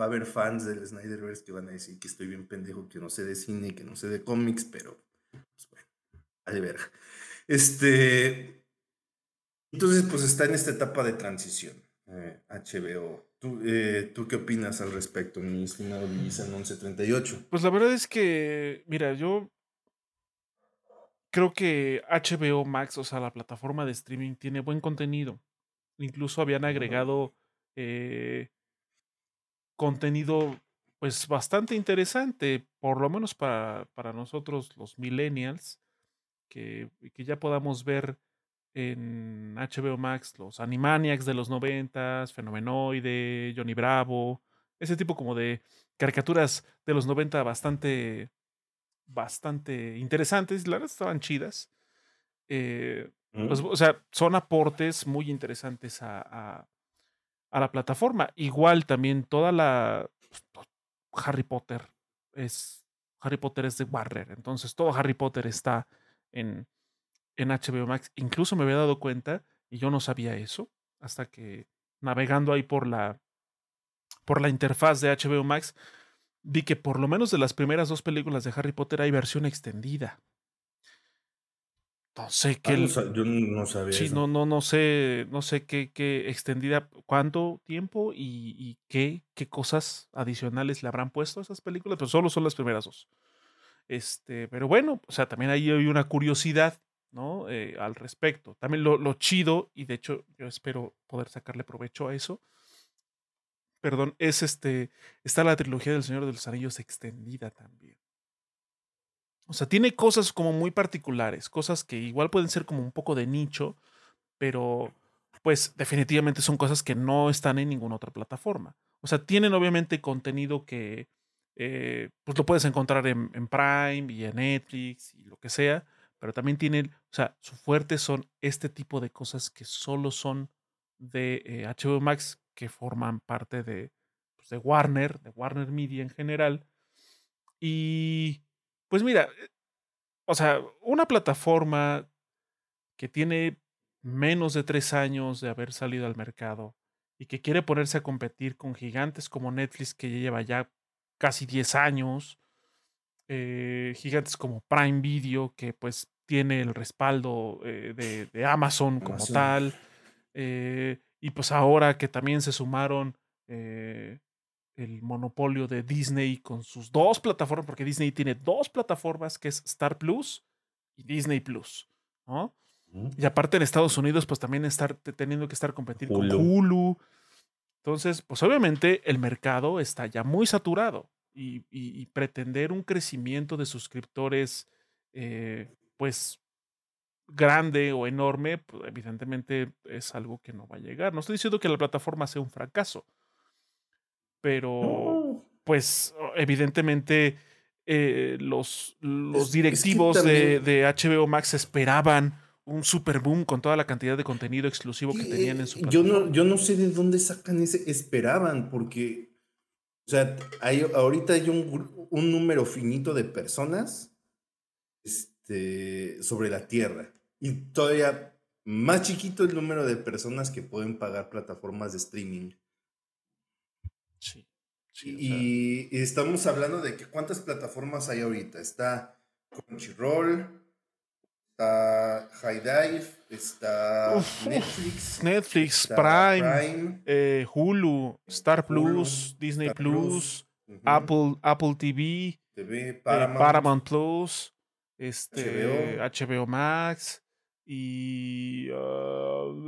va a haber fans del Snyderverse que van a decir que estoy bien pendejo, que no sé de cine, que no sé de cómics, pero pues bueno, vale verga. Este, entonces pues está en esta etapa de transición HBO ¿Tú, eh, ¿Tú, qué opinas al respecto, mi estimado en 1138? Pues la verdad es que, mira, yo creo que HBO Max, o sea, la plataforma de streaming, tiene buen contenido. Incluso habían agregado eh, contenido, pues, bastante interesante, por lo menos para, para nosotros los millennials, que, que ya podamos ver en HBO Max los Animaniacs de los noventas, Fenomenoide, Johnny Bravo, ese tipo como de caricaturas de los 90 bastante, bastante interesantes, la verdad estaban chidas. Eh, pues, o sea, son aportes muy interesantes a, a, la plataforma. Igual también toda la pues, Harry Potter es Harry Potter es de Warner, entonces todo Harry Potter está en, en HBO Max. Incluso me había dado cuenta, y yo no sabía eso, hasta que navegando ahí por la, por la interfaz de HBO Max, vi que por lo menos de las primeras dos películas de Harry Potter hay versión extendida. No sé qué. Ah, yo no sabía. Sí, no, no, no sé, no sé qué, qué extendida, cuánto tiempo y, y, qué, qué cosas adicionales le habrán puesto a esas películas, pero solo son las primeras dos. Este, pero bueno, o sea, también ahí hay una curiosidad ¿no? Eh, al respecto. También lo, lo, chido, y de hecho yo espero poder sacarle provecho a eso, perdón, es este, está la trilogía del Señor de los Anillos extendida también. O sea, tiene cosas como muy particulares, cosas que igual pueden ser como un poco de nicho, pero pues definitivamente son cosas que no están en ninguna otra plataforma. O sea, tienen obviamente contenido que eh, pues lo puedes encontrar en, en Prime y en Netflix y lo que sea, pero también tienen, o sea, su fuerte son este tipo de cosas que solo son de HBO eh, Max, que forman parte de, pues, de Warner, de Warner Media en general. Y pues mira, eh, o sea, una plataforma que tiene menos de tres años de haber salido al mercado y que quiere ponerse a competir con gigantes como Netflix, que ya lleva ya casi 10 años, eh, gigantes como Prime Video, que pues tiene el respaldo eh, de, Amazon como tal. Eh, y pues ahora que también se sumaron el monopolio de Disney con sus dos plataformas, porque Disney tiene dos plataformas, que es Star Plus y Disney Plus, ¿no? Y aparte en Estados Unidos, pues también estar teniendo que estar competir con Hulu. Entonces, pues obviamente el mercado está ya muy saturado y, pretender un crecimiento de suscriptores, eh, pues grande o enorme, pues, evidentemente es algo que no va a llegar. No estoy diciendo que la plataforma sea un fracaso, pero pues evidentemente eh, los, los directivos de, de, HBO Max esperaban un super boom con toda la cantidad de contenido exclusivo que tenían en su plataforma. Yo no, yo no sé de dónde sacan ese esperaban, porque o sea, hay, ahorita hay un, un número finito de personas este, sobre la Tierra. Y todavía más chiquito el número de personas que pueden pagar plataformas de streaming. Sí. y, estamos hablando de que cuántas plataformas hay ahorita. Está Crunchyroll, está High Dive, está Netflix, Netflix, Prime, eh, Hulu, Star Plus, Disney Plus, Apple, Apple TV, eh, Paramount, Plus, este, HBO, Max y uh,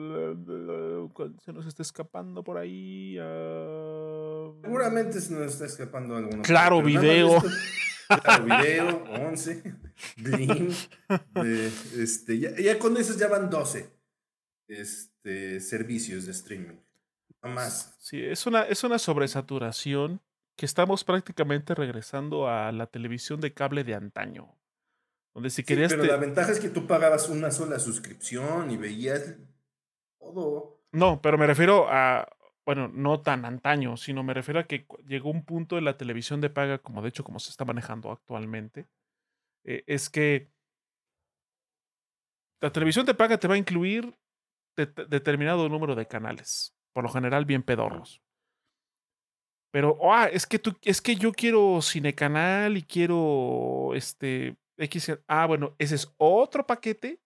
se nos está escapando por ahí. Uh, Seguramente se nos está escapando alguno. Claro, video. Claro, video, 11, Blim, este, ya, con esos ya van 12 este, servicios de streaming. No más. Sí, es una, es una sobresaturación que estamos prácticamente regresando a la televisión de cable de antaño. Donde si querías. pero la ventaja es que tú pagabas una sola suscripción y veías todo. No, pero me refiero a bueno, no tan antaño, sino me refiero a que llegó un punto de la televisión de paga, como de hecho como se está manejando actualmente, eh, es que la televisión de paga te va a incluir determinado número de canales, por lo general bien pedorros. Pero, ah, es que tú, es que yo quiero cinecanal y quiero este Ah, bueno, ese es otro paquete.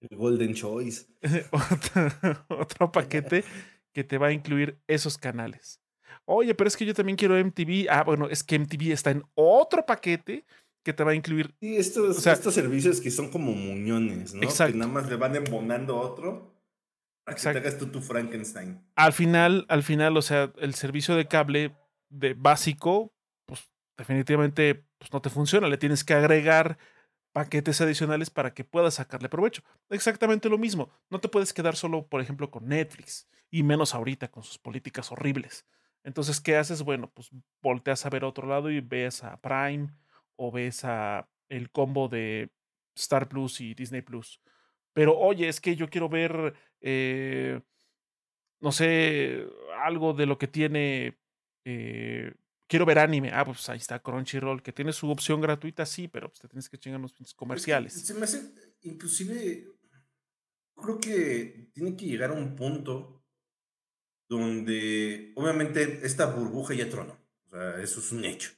El Golden Choice. otro paquete que te va a incluir esos canales. Oye, pero es que yo también quiero MTV. Ah, bueno, es que MTV está en otro paquete que te va a incluir. Sí, estos, estos servicios que son como muñones, ¿no? Exacto. Que nada más le van embonando otro para que te hagas tú tu Frankenstein. Al final, al final, o sea, el servicio de cable de básico, pues definitivamente pues, no te funciona. Le tienes que agregar paquetes adicionales para que puedas sacarle provecho. Exactamente lo mismo. No te puedes quedar solo, por ejemplo, con Netflix, y menos ahorita con sus políticas horribles. Entonces, ¿qué haces? Bueno, pues volteas a ver a otro lado y ves a Prime o ves a el combo de Star Plus y Disney Plus. Pero oye, es que yo quiero ver, eh, no sé, algo de lo que tiene eh, quiero ver anime. Ah, pues ahí está Crunchyroll, que tiene su opción gratuita, sí, pero pues te tienes que chingar unos comerciales. Se me hace, inclusive, creo que tiene que llegar a un punto donde, obviamente, esta burbuja ya tronó. O sea, eso es un hecho.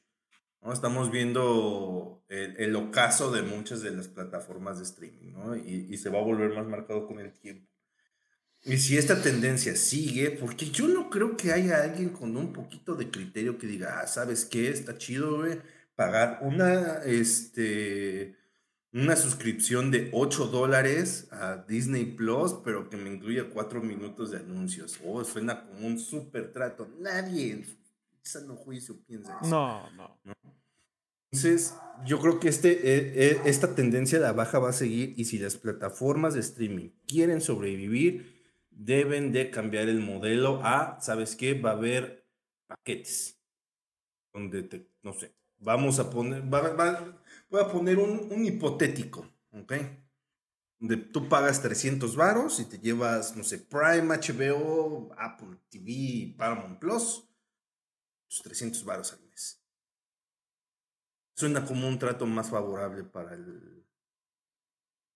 ¿no? Estamos viendo el, ocaso de muchas de las plataformas de streaming, ¿no? Y, y se va a volver más marcado con el tiempo. Y si esta tendencia sigue, porque yo no creo que haya alguien con un poquito de criterio que diga, ah, ¿sabes qué? Está chido, güey, pagar una, este, una suscripción de 8 dólares a Disney Plus, pero que me incluya 4 minutos de anuncios. Oh, suena como un súper trato. Nadie en su sano juicio piensa eso. No, no. Entonces, yo creo que este, e, e, esta tendencia a la baja va a seguir y si las plataformas de streaming quieren sobrevivir, deben de cambiar el modelo a, ¿sabes qué? Va a haber paquetes. Donde te, no sé, vamos a poner, voy a poner un, un hipotético, ¿ok? Donde tú pagas 300 varos y te llevas, no sé, Prime, HBO, Apple TV, Paramount Plus, 300 pues, varos al mes. Suena como un trato más favorable para el,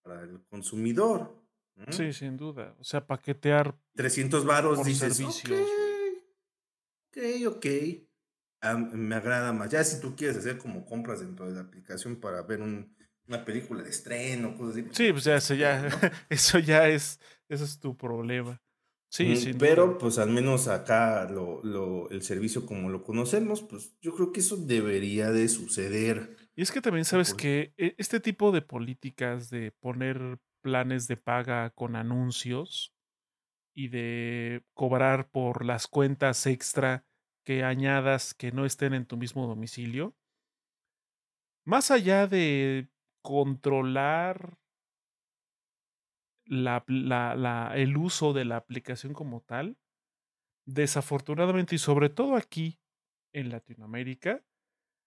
para el consumidor. Sí, sin duda. O sea, paquetear 300 varos dices, servicios. Ok, ok, ah, me agrada más. Ya si tú quieres hacer como compras dentro de la aplicación para ver una película de estreno, cosas así. Pues, sí, pues ya, eso ya, eso ya es, eso es tu problema. Sí, sí. Pero pues al menos acá lo, lo, el servicio como lo conocemos, pues yo creo que eso debería de suceder. Y es que también sabes que este tipo de políticas de poner planes de paga con anuncios y de cobrar por las cuentas extra que añadas que no estén en tu mismo domicilio. Más allá de controlar la, el uso de la aplicación como tal, desafortunadamente y sobre todo aquí en Latinoamérica,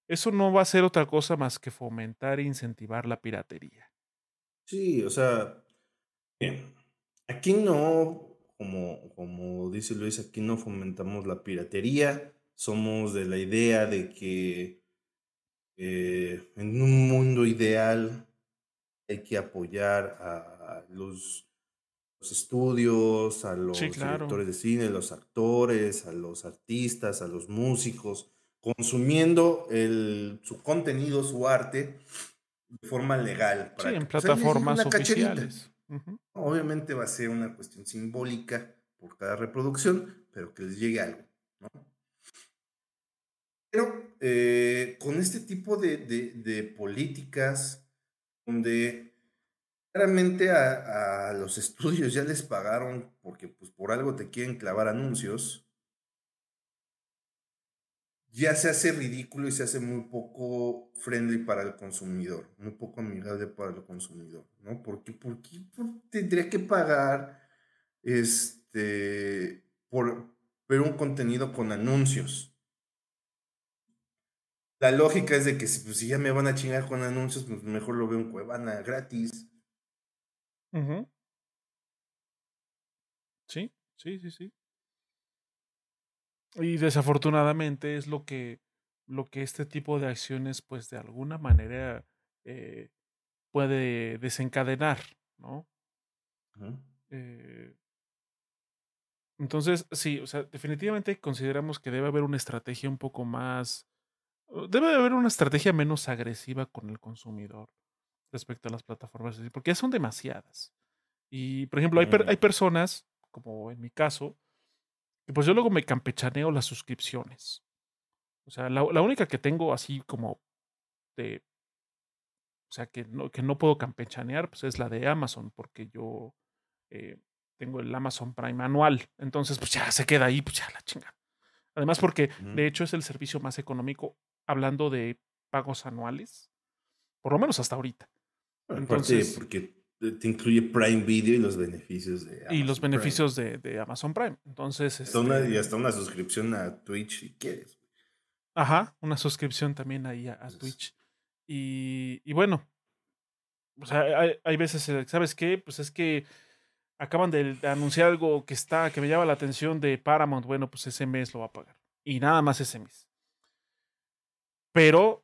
eso no va a ser otra cosa más que fomentar e incentivar la piratería. Sí, o sea, aquí no, como, como dice Luis, aquí no fomentamos la piratería, somos de la idea de que eh, en un mundo ideal hay que apoyar a los, los estudios, a los directores de cine, a los actores, a los artistas, a los músicos, consumiendo el, su contenido, su arte de forma legal. Para sí, en plataformas oficiales. Obviamente va a ser una cuestión simbólica por cada reproducción, pero que les llegue algo. ¿no? Pero eh, con este tipo de, de, políticas, donde claramente a, a, los estudios ya les pagaron porque pues por algo te quieren clavar anuncios, ya se hace ridículo y se hace muy poco friendly para el consumidor, muy poco amigable para el consumidor, ¿no? Porque, ¿por qué tendría que pagar este, por ver un contenido con anuncios? La lógica es de que pues, si ya me van a chingar con anuncios, pues mejor lo veo en Cuevana gratis. Sí, sí, sí, sí. Y desafortunadamente es lo que, lo que este tipo de acciones, pues de alguna manera eh, puede desencadenar, ¿no? Eh, entonces, sí, o sea, definitivamente consideramos que debe haber una estrategia un poco más, debe haber una estrategia menos agresiva con el consumidor respecto a las plataformas, porque ya son demasiadas. Y, por ejemplo, hay, hay personas, como en mi caso, pues yo luego me campechaneo las suscripciones. O sea, la, la única que tengo así como de. O sea, que no, que no puedo campechanear, pues es la de Amazon, porque yo eh, tengo el Amazon Prime anual. Entonces, pues ya se queda ahí, pues ya la chinga. Además, porque de hecho es el servicio más económico hablando de pagos anuales, por lo menos hasta ahorita. Entonces, porque te incluye Prime Video y los beneficios de Amazon Y los beneficios de, de, Amazon Prime. Entonces. Hasta una, y este hasta una suscripción a Twitch si quieres. Ajá, una suscripción también ahí a, Twitch. Y, y, bueno, o sea, hay, hay, veces, eh, ¿sabes qué? Pues es que acaban de, anunciar algo que está, que me llama la atención de Paramount. Bueno, pues ese mes lo va a pagar. Y nada más ese mes. Pero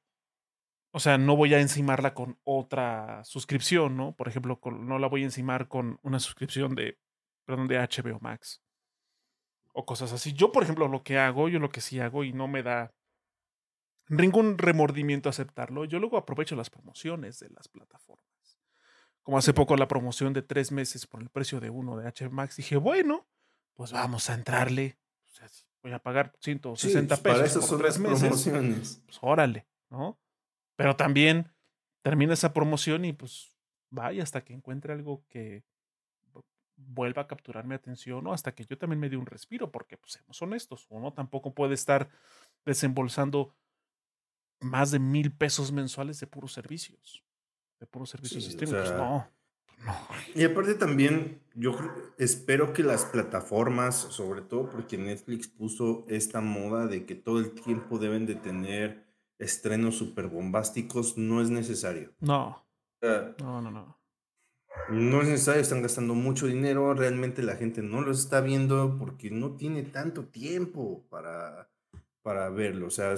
o sea, no voy a encimarla con otra suscripción, ¿no? Por ejemplo, no la voy a encimar con una suscripción de, perdón, de HBO Max. O cosas así. Yo, por ejemplo, lo que hago, yo lo que sí hago y no me da ningún remordimiento aceptarlo, yo luego aprovecho las promociones de las plataformas. Como hace poco la promoción de tres meses por el precio de uno de HBO Max, dije, bueno, pues vamos a entrarle. O sea, voy a pagar 160 pesos para eso por tres meses. Promociones. Pues órale, ¿no? Pero también termina esa promoción y pues vaya hasta que encuentre algo que vuelva a capturar mi atención o hasta que yo también me dé un respiro, porque pues seamos honestos, uno tampoco puede estar desembolsando más de mil pesos mensuales de puros servicios, de puros servicios. Pues, no, no. Y aparte también, yo espero que las plataformas, sobre todo porque Netflix puso esta moda de que todo el tiempo deben de tener estrenos super bombásticos, no es necesario. No. no, no, no. No es necesario, están gastando mucho dinero, realmente la gente no los está viendo porque no tiene tanto tiempo para, para verlo. O sea,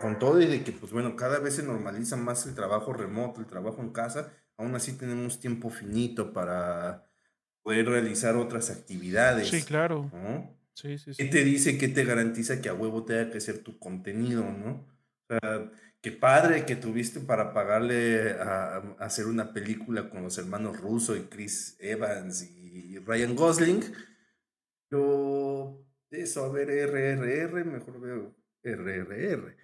con todo y de que, pues bueno, cada vez se normaliza más el trabajo remoto, el trabajo en casa, aún así tenemos tiempo finito para poder realizar otras actividades. Sí, claro. Sí, sí, sí. ¿Qué te dice, qué te garantiza que a huevo tenga que ser tu contenido, no? Qué padre que tuviste para pagarle a, hacer una película con los hermanos Russo y Chris Evans y Ryan Gosling. Yo, eso, a ver, RRR, mejor veo RRR.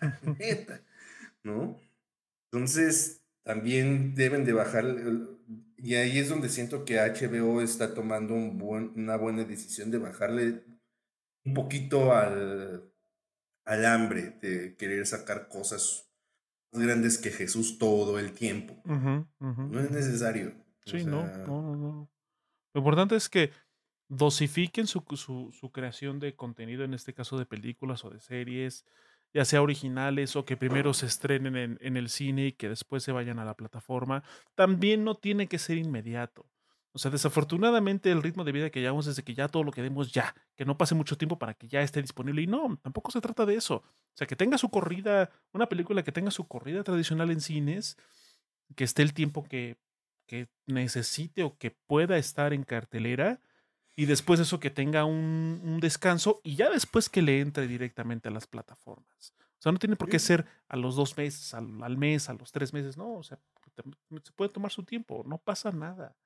Neta, ¿no? Entonces, también deben de bajar, y ahí es donde siento que HBO está tomando un buen, una buena decisión de bajarle un poquito al, al hambre de querer sacar cosas más grandes que Jesús todo el tiempo. No es necesario. Sí, no, no, no, Lo importante es que dosifiquen su, su, creación de contenido, en este caso de películas o de series, ya sea originales o que primero se estrenen en, en el cine y que después se vayan a la plataforma. También no tiene que ser inmediato. O sea, desafortunadamente el ritmo de vida que llevamos es de que ya todo lo que demos ya, que no pase mucho tiempo para que ya esté disponible. Y no, tampoco se trata de eso. O sea, que tenga su corrida, una película que tenga su corrida tradicional en cines, que esté el tiempo que, que necesite o que pueda estar en cartelera, y después de eso que tenga un, un, descanso, y ya después que le entre directamente a las plataformas. O sea, no tiene por qué ser a los dos meses, al, al mes, a los tres meses, no, o sea, se puede tomar su tiempo, no pasa nada.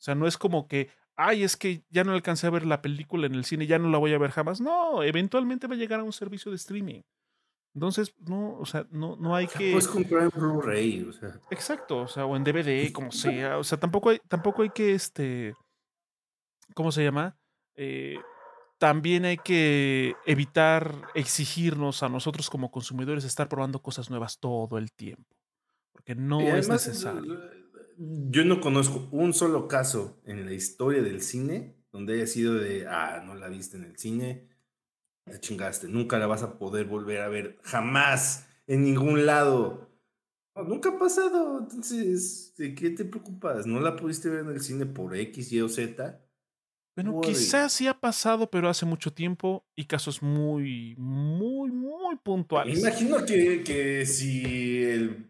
O sea, no es como que, ay, es que ya no alcancé a ver la película en el cine, ya no la voy a ver jamás. No, eventualmente va a llegar a un servicio de streaming. Entonces, no, o sea, no, no hay que. Puedes comprar en Blu-ray, o sea. Exacto, o sea, o en DVD, como sea. O sea, tampoco hay, tampoco hay que, este. ¿Cómo se llama? Eh, también hay que evitar exigirnos a nosotros como consumidores estar probando cosas nuevas todo el tiempo. Porque no es necesario yo no conozco un solo caso en la historia del cine donde haya sido de, ah, no la viste en el cine, la chingaste, nunca la vas a poder volver a ver, jamás, en ningún lado. nunca ha pasado, entonces, ¿de qué te preocupas? ¿No la pudiste ver en el cine por X, Y o Z? Bueno, quizás sí ha pasado, pero hace mucho tiempo y casos muy, muy, muy puntuales. imagino que, que si el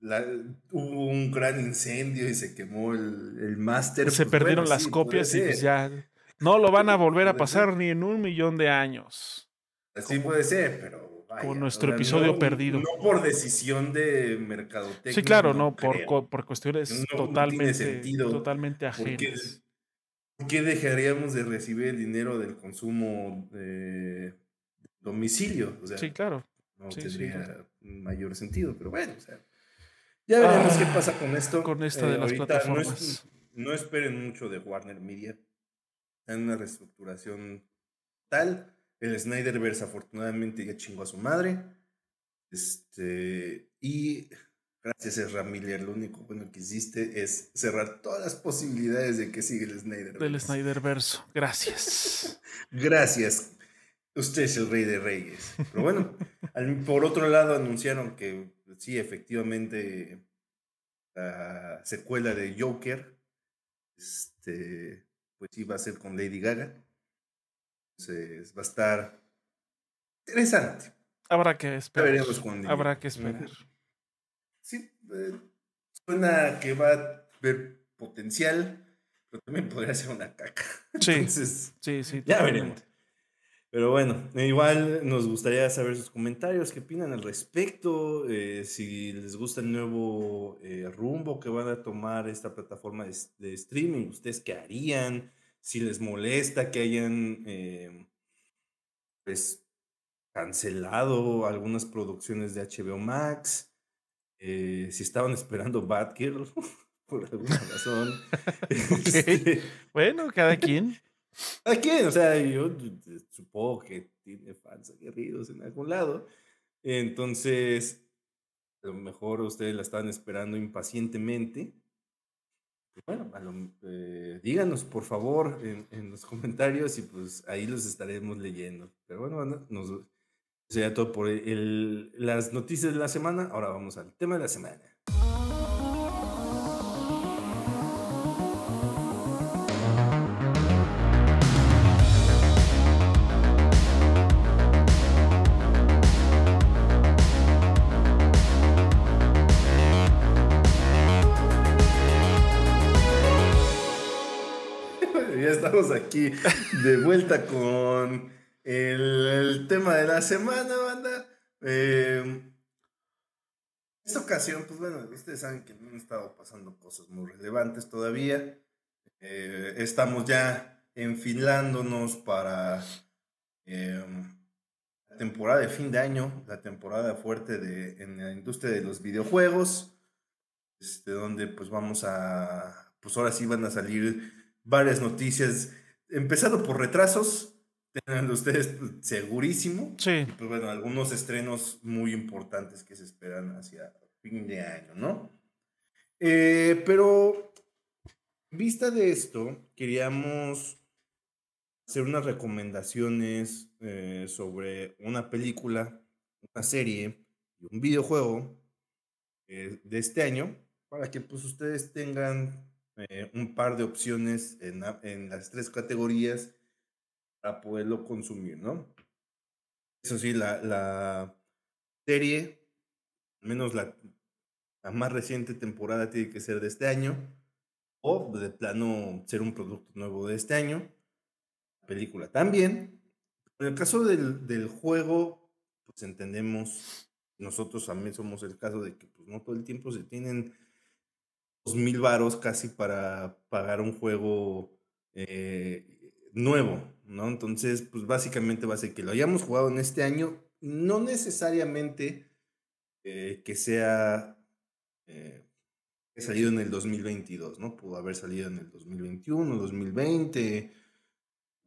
hubo un gran incendio y se quemó el, el máster. Se pues, perdieron las copias y pues ya no lo van a volver a pasar ni en un millón de años. Así puede ser, pero con nuestro episodio perdido. No por decisión de mercadotecnia. Sí, claro, no, por, por, cuestiones totalmente, totalmente ajenas. ¿por qué dejaríamos de recibir el dinero del consumo de domicilio? O sea, Sí, claro. no sí, sí, tendría mayor sentido, pero bueno, o sea, ya veremos qué Ah, pasa con esto. con esta de las no, plataformas. es- no esperen mucho de Warner Media. En una reestructuración tal. El Snyderverse afortunadamente ya chingó a su madre. Este, y gracias Ezra Miller, lo único bueno que hiciste es cerrar todas las posibilidades de que siga el Snyderverse. Del Snyderverso. Gracias. Gracias. Usted es el rey de reyes. Pero bueno, por otro lado anunciaron que sí, efectivamente, la secuela de Joker, este, pues sí va a ser con Lady Gaga. Entonces va a estar interesante. Habrá que esperar. veremos. Habrá que esperar. Sí, eh, suena que va a haber potencial, pero también podría ser una caca. Sí. Entonces, Sí, sí. Ya totalmente. veremos. Pero bueno, igual nos gustaría saber sus comentarios, qué opinan al respecto, eh, si les gusta el nuevo eh, rumbo que van a tomar esta plataforma de, streaming, ustedes qué harían, si les molesta que hayan eh, pues cancelado algunas producciones de HBO Max, eh, si estaban esperando Batgirl por alguna razón. Este, Bueno, cada quien. ¿A quién? O sea, yo supongo que tiene fans aguerridos en algún lado. Entonces, a lo mejor ustedes la estaban esperando impacientemente. Bueno, eh, díganos por favor en, los comentarios y pues ahí los estaremos leyendo. Pero bueno, nos sería todo por el- las noticias de la semana. Ahora vamos al tema de la semana. Aquí de vuelta con el, tema de la semana, banda. Eh, en esta ocasión, pues bueno, ustedes saben que no han estado pasando cosas muy relevantes todavía. Eh, estamos ya enfilándonos para eh, la temporada de fin de año, la temporada fuerte de, en la industria de los videojuegos, este, donde pues vamos a, pues ahora sí van a salir varias noticias, empezando por retrasos, tengan ustedes pues, segurísimo, Sí. pues bueno, algunos estrenos muy importantes que se esperan hacia fin de año, ¿no? Eh, pero, en vista de esto, queríamos hacer unas recomendaciones eh, sobre una película, una serie y un videojuego eh, de este año, para que pues ustedes tengan eh, un par de opciones en, la- en las tres categorías para poderlo consumir, ¿no? Eso sí, la, la serie, al menos la, la más reciente temporada tiene que ser de este año, o de plano ser un producto nuevo de este año, película también. En el caso del, del juego, pues entendemos, nosotros también somos el caso de que pues, no todo el tiempo se tienen mil varos casi para pagar un juego eh, nuevo, ¿no? Entonces, pues básicamente va a ser que lo hayamos jugado en este año, no necesariamente eh, que sea eh, salido en el 2022, ¿no? Pudo haber salido en el 2021, 2020.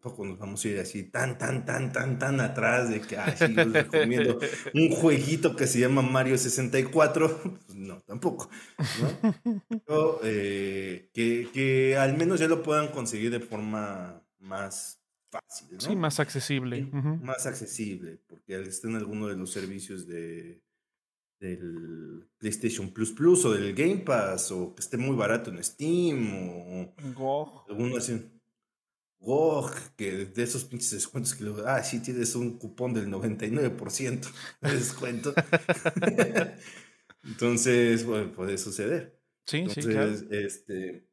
Tampoco nos vamos a ir así tan, tan, tan, tan, tan atrás de que, ay, sí, yo les recomiendo un jueguito que se llama Mario 64. Pues no, tampoco. ¿no? Pero, eh, que, que al menos ya lo puedan conseguir de forma más fácil. ¿no? Sí, más accesible. Sí, más accesible, porque estar en alguno de los servicios de del PlayStation Plus Plus o del Game Pass o que esté muy barato en Steam o Go. alguno así GOG, que de esos pinches descuentos que luego, ah, sí tienes un cupón del 99% de descuento. Entonces, bueno, puede suceder. Sí, sí, Entonces, claro. este,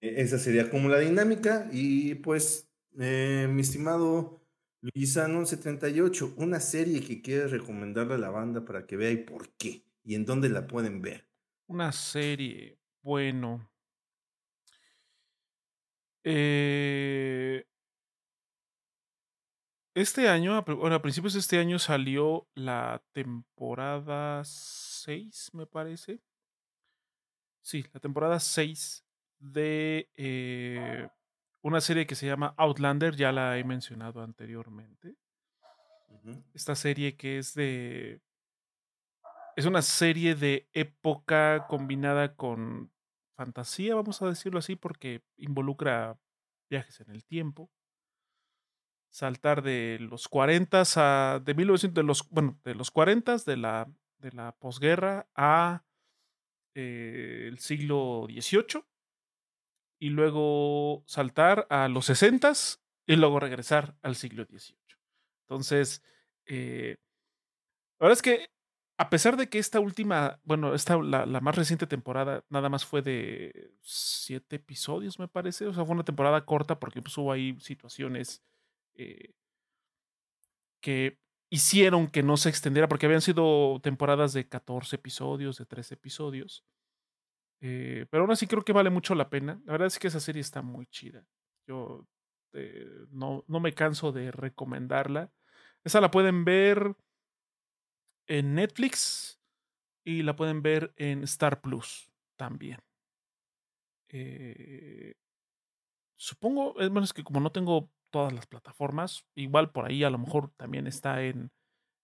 e- esa sería como la dinámica. Y pues, eh, mi estimado Luisano 78, una serie que quieres recomendarle a la banda para que vea y por qué, y en dónde la pueden ver. Una serie. Bueno. Eh, este año, bueno, a principios de este año salió la temporada 6, me parece. Sí, la temporada 6 de eh, una serie que se llama Outlander, ya la he mencionado anteriormente. Esta serie que es de... Es una serie de época combinada con fantasía, vamos a decirlo así, porque involucra viajes en el tiempo. Saltar de los 40 a. de 1900, de los, bueno, de los 40 de la, de la posguerra a eh, el siglo XVIII. Y luego saltar a los 60 y luego regresar al siglo XVIII. Entonces, eh, la verdad es que a pesar de que esta última, bueno, esta, la, más reciente temporada nada más fue de siete episodios, me parece. O sea, fue una temporada corta porque pues, hubo ahí situaciones eh, que hicieron que no se extendiera, porque habían sido temporadas de 14 episodios, de 13 episodios. Eh, pero aún así creo que vale mucho la pena. La verdad es que esa serie está muy chida. Yo eh, no, no me canso de recomendarla. Esa la pueden ver en Netflix y la pueden ver en Star Plus también. Eh, supongo, es menos que como no tengo todas las plataformas, igual por ahí a lo mejor también está en,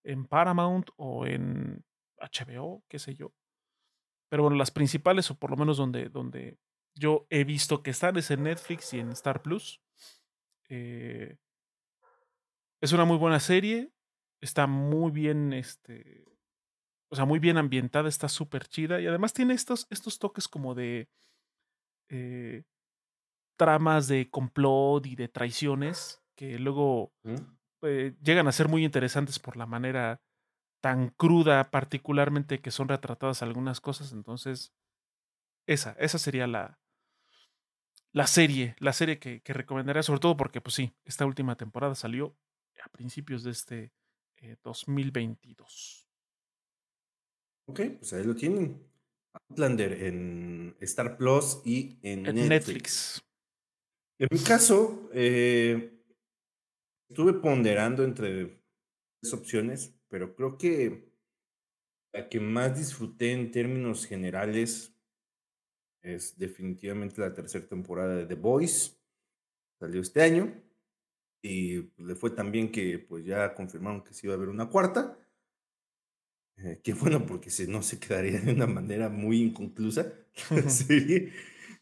en Paramount o en HBO, qué sé yo. Pero bueno, las principales, o por lo menos donde, donde yo he visto que están, es en Netflix y en Star Plus. Eh, es una muy buena serie está muy bien, este, o sea, muy bien ambientada, está súper chida y además tiene estos, estos toques como de eh, tramas de complot y de traiciones que luego eh, llegan a ser muy interesantes por la manera tan cruda, particularmente que son retratadas algunas cosas. Entonces, esa, esa sería la, la serie, la serie que, que recomendaría, sobre todo porque, pues sí, esta última temporada salió a principios de este 2022. Eh, ok, pues ahí lo tienen. Outlander en Star Plus y en, Netflix. En mi caso, eh, estuve ponderando entre tres opciones, pero creo que la que más disfruté en términos generales es definitivamente la tercera temporada de The Voice. Salió este año. Y pues, le fue tan bien que pues ya confirmaron que sí iba a haber una cuarta. Eh, qué bueno, porque si no se quedaría de una manera muy inconclusa la serie.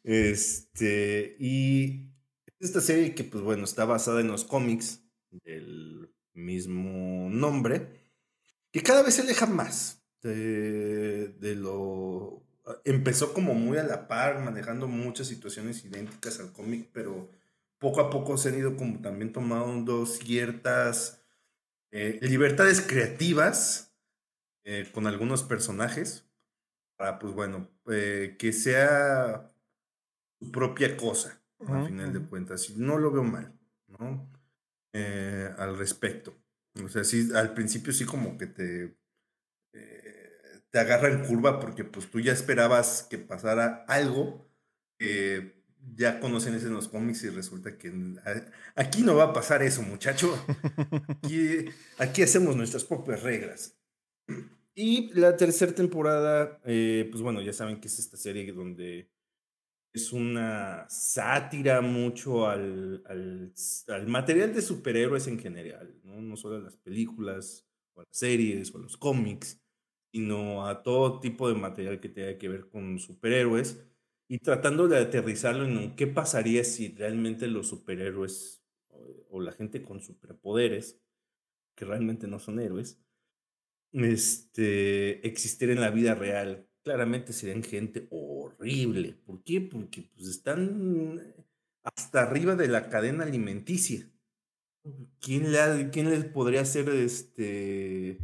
Este, y esta serie que, pues bueno, está basada en los cómics del mismo nombre, que cada vez se aleja más de, de lo... Empezó como muy a la par, manejando muchas situaciones idénticas al cómic, pero poco a poco se han ido como también tomando ciertas eh, libertades creativas eh, con algunos personajes para, pues bueno, eh, que sea su propia cosa, al final de cuentas. Y no lo veo mal, ¿no? al respecto. O sea, sí, al principio sí como que te, te agarra en curva porque pues tú ya esperabas que pasara algo que ya conocen eso en los cómics y resulta que aquí no va a pasar eso, muchacho. Aquí, hacemos nuestras propias reglas. Y la tercera temporada, eh, pues bueno, ya saben que es esta serie donde es una sátira mucho al, al, material de superhéroes en general, ¿no? no solo a las películas o a las series o a los cómics, sino a todo tipo de material que tenga que ver con superhéroes y tratando de aterrizarlo en qué pasaría si realmente los superhéroes o, la gente con superpoderes, que realmente no son héroes, este, existiera en la vida real. Claramente serían gente horrible. ¿Por qué? Porque pues, están hasta arriba de la cadena alimenticia. ¿Quién, le, quién les podría hacer este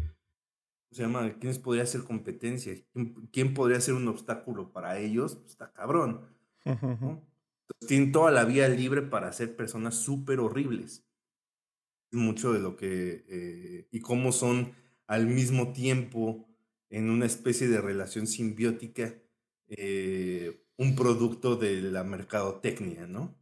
se llama? ¿Quiénes podría ser competencia? ¿Quién, podría ser un obstáculo para ellos? Pues, está cabrón. tienen toda la vía libre para ser personas súper horribles. Mucho de lo que. Eh, y cómo son al mismo tiempo en una especie de relación simbiótica eh, un producto de la mercadotecnia, ¿no?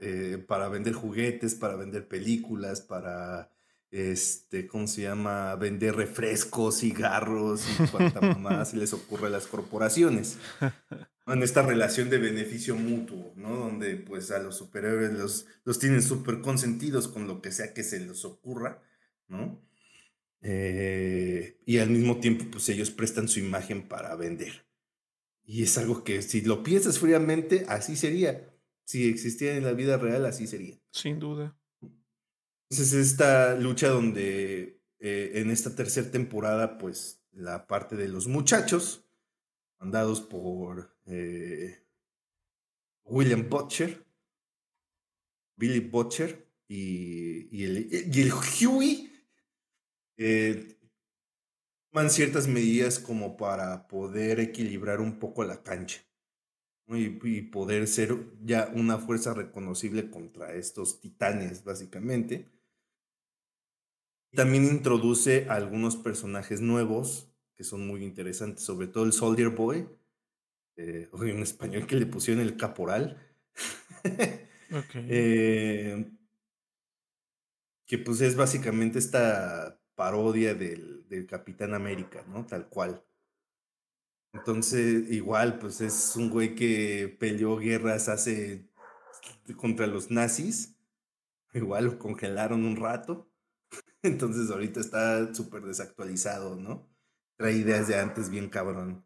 eh, para vender juguetes, para vender películas, para, este, ¿cómo se llama? Vender refrescos, cigarros y cuanta más se les ocurre a las corporaciones. En esta relación de beneficio mutuo, ¿no? Donde pues a los superhéroes los, los tienen súper consentidos con lo que sea que se les ocurra, ¿no? Eh, y al mismo tiempo pues ellos prestan su imagen para vender. Y es algo que si lo piensas fríamente, así sería si existiera en la vida real, así sería. Sin duda. Entonces, esta lucha donde eh, en esta tercera temporada, pues la parte de los muchachos, mandados por eh, William Butcher, Billy Butcher y, el, y el Huey, eh, toman ciertas medidas como para poder equilibrar un poco la cancha y, poder ser ya una fuerza reconocible contra estos titanes, básicamente. También introduce algunos personajes nuevos que son muy interesantes, sobre todo el Soldier Boy, eh, en español que le pusieron el caporal. Eh, que pues es básicamente esta parodia del, del Capitán América, ¿no? Tal cual. Entonces, igual, pues es un güey que peleó guerras hace contra los nazis. Igual lo congelaron un rato. Entonces ahorita está súper desactualizado, ¿no? Trae ideas de antes bien cabrón.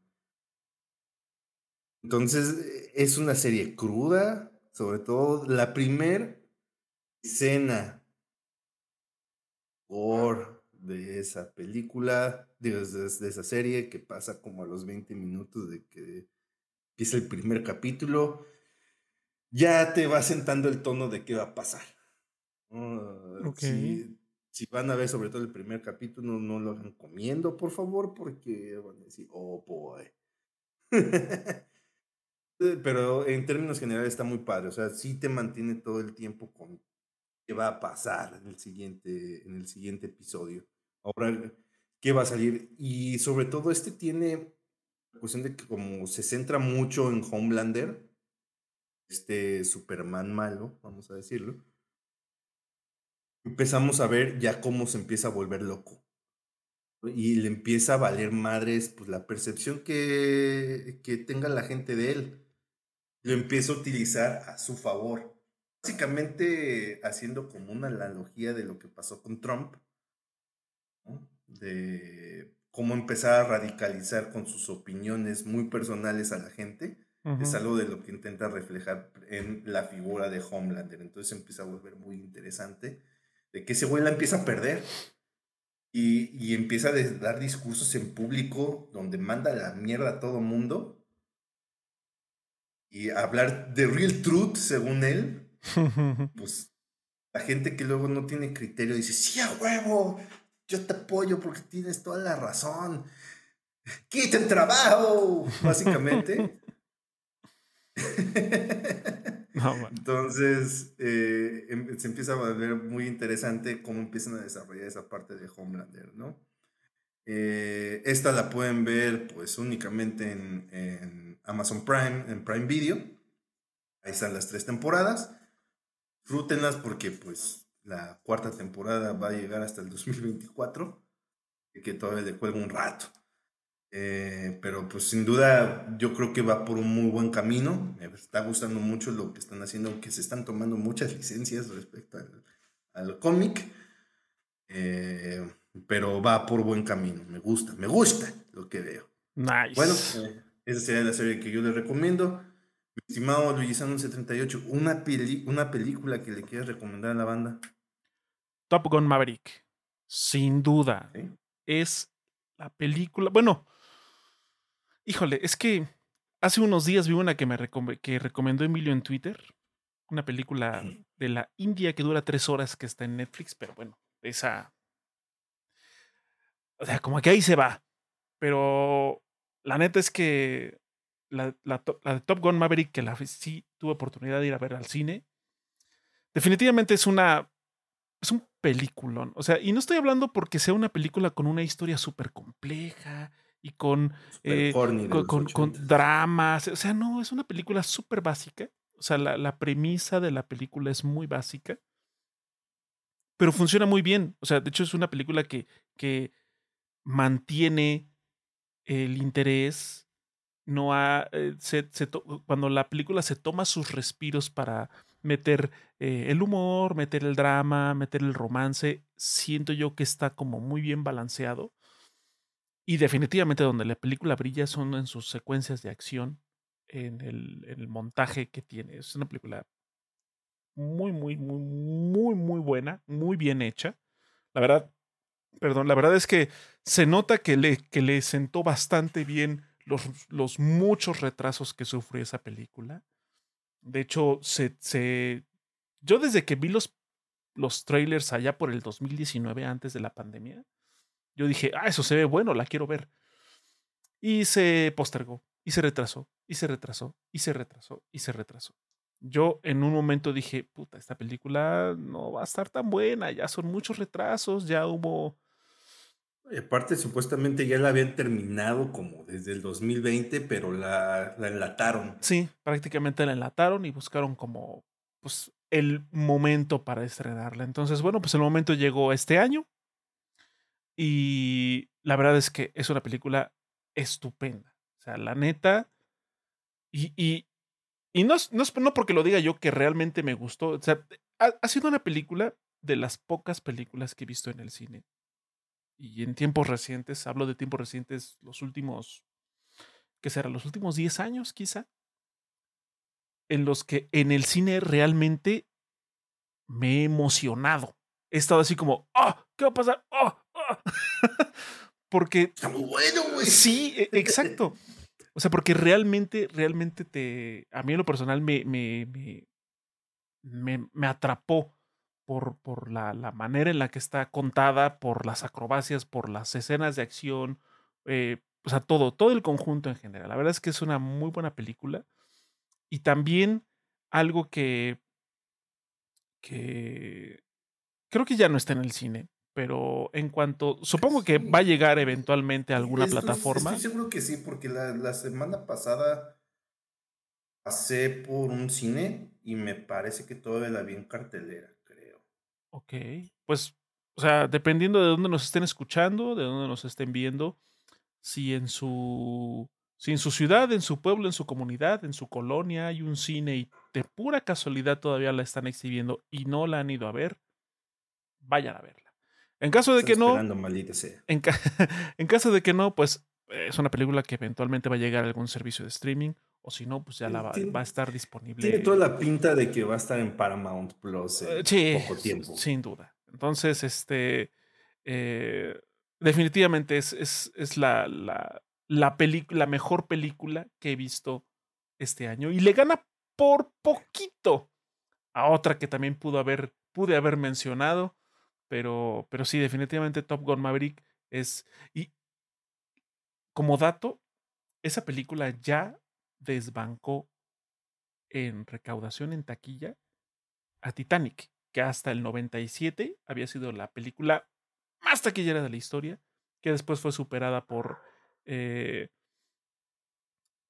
Entonces es una serie cruda, sobre todo la primer escena por de esa película, de, de, esa serie que pasa como a los 20 minutos de que empieza el primer capítulo, ya te va sentando el tono de qué va a pasar. Si, van a ver sobre todo el primer capítulo, no lo recomiendo, por favor, porque van a decir, oh boy. Pero en términos generales está muy padre, o sea, sí te mantiene todo el tiempo con qué va a pasar en el siguiente, en el siguiente episodio. Ahora, ¿qué va a salir? Y sobre todo este tiene la cuestión de que como se centra mucho en Homelander, este Superman malo, vamos a decirlo, empezamos a ver ya cómo se empieza a volver loco. Y le empieza a valer madres pues, la percepción que, que tenga la gente de él. Lo empieza a utilizar a su favor. Básicamente haciendo como una analogía de lo que pasó con Trump de cómo empezar a radicalizar con sus opiniones muy personales a la gente, es algo de lo que intenta reflejar en la figura de Homelander. Entonces empieza a volver muy interesante, de que ese güey la empieza a perder. Y, y empieza a dar discursos en público donde manda la mierda a todo mundo y hablar de real truth según él, pues la gente que luego no tiene criterio dice, sí, a huevo, yo te apoyo porque tienes toda la razón. ¡Quiten trabajo! Básicamente. Entonces, eh, em, se empieza a ver muy interesante cómo empiezan a desarrollar esa parte de Homelander, ¿no? Eh, esta la pueden ver pues únicamente en, en, Amazon Prime, en Prime Video. Ahí están las tres temporadas. Disfrútenlas porque pues la cuarta temporada va a llegar hasta el 2024, y que todavía le cuelga un rato. Eh, pero pues sin duda yo creo que va por un muy buen camino. Me está gustando mucho lo que están haciendo, aunque se están tomando muchas licencias respecto al, cómic. Eh, pero va por buen camino. Me gusta, me gusta lo que veo. Nice. Bueno, eh, esa sería la serie que yo les recomiendo. Estimado Luisano 78, una, peli una película que le quieras recomendar a la banda. Top Gun Maverick. Sin duda. Es la película. Bueno, híjole, es que hace unos días vi una que me que recomendó Emilio en Twitter. Una película de la India que dura tres horas que está en Netflix, pero bueno, esa. O sea, como que ahí se va. Pero la neta es que la, de Top Gun Maverick, que la sí tuve oportunidad de ir a ver al cine, definitivamente es una. Es un peliculón. O sea, y no estoy hablando porque sea una película con una historia súper compleja y con, eh, con, con, dramas. O sea, no, es una película súper básica. O sea, la, la premisa de la película es muy básica, pero funciona muy bien. O sea, de hecho es una película que, que mantiene el interés, no ha, eh, cuando la película se toma sus respiros para meter eh, el humor, meter el drama, meter el romance, siento yo que está como muy bien balanceado. Y definitivamente donde la película brilla son en sus secuencias de acción, en el, el montaje que tiene. Es una película muy, muy, muy, muy, muy buena, muy bien hecha. La verdad, perdón, la verdad es que se nota que le, que le sentó bastante bien los, los muchos retrasos que sufrió esa película. De hecho, se, se, yo desde que vi los, los trailers allá por el 2019, antes de la pandemia, yo dije, ah, eso se ve bueno, la quiero ver. Y se postergó, y se retrasó, y se retrasó, y se retrasó, y se retrasó. Yo en un momento dije, puta, esta película no va a estar tan buena, ya son muchos retrasos, ya hubo y aparte, supuestamente ya la habían terminado como desde el 2020, pero la, la enlataron. Sí, prácticamente la enlataron y buscaron como pues, el momento para estrenarla. Entonces, bueno, pues el momento llegó este año. Y la verdad es que es una película estupenda. O sea, la neta. Y, y, y no, no, no porque lo diga yo que realmente me gustó. O sea, ha sido una película de las pocas películas que he visto en el cine y en tiempos recientes, hablo de tiempos recientes, los últimos, ¿qué será? Los últimos 10 años quizá, en los que en el cine realmente me he emocionado. He estado así como, ¡ah! ¿Qué va a pasar? ¡ah! porque... Está muy bueno, güey. Sí, e, exacto. O sea, porque realmente, realmente te... A mí en lo personal me, me, me, me, me atrapó por, la, manera en la que está contada, por las acrobacias, por las escenas de acción, eh, o sea, todo, todo el conjunto en general. La verdad es que es una muy buena película. Y también algo que, que creo que ya no está en el cine, pero en cuanto, supongo que va a llegar eventualmente a alguna plataforma. Estoy seguro que sí, porque la, la semana pasada pasé por un cine y me parece que todavía la vi en cartelera. Ok, pues, o sea, dependiendo de dónde nos estén escuchando, de dónde nos estén viendo, si en su, si en su ciudad, en su pueblo, en su comunidad, en su colonia hay un cine y de pura casualidad todavía la están exhibiendo y no la han ido a ver, vayan a verla. En caso de que no, En, en caso de que no, pues es una película que eventualmente va a llegar a algún servicio de streaming o si no, pues ya la va, a estar disponible. Tiene toda la pinta de que va a estar en Paramount Plus en eh, poco tiempo. Sin duda. Entonces, este. Eh, definitivamente es, es, es la, la, la, la mejor película que he visto este año. Y le gana por poquito a otra que también pudo haber, pude haber mencionado. Pero, pero sí, definitivamente Top Gun Maverick es. Y como dato, esa película ya desbancó en recaudación en taquilla a Titanic, que hasta el 97 había sido la película más taquillera de la historia, que después fue superada por, eh,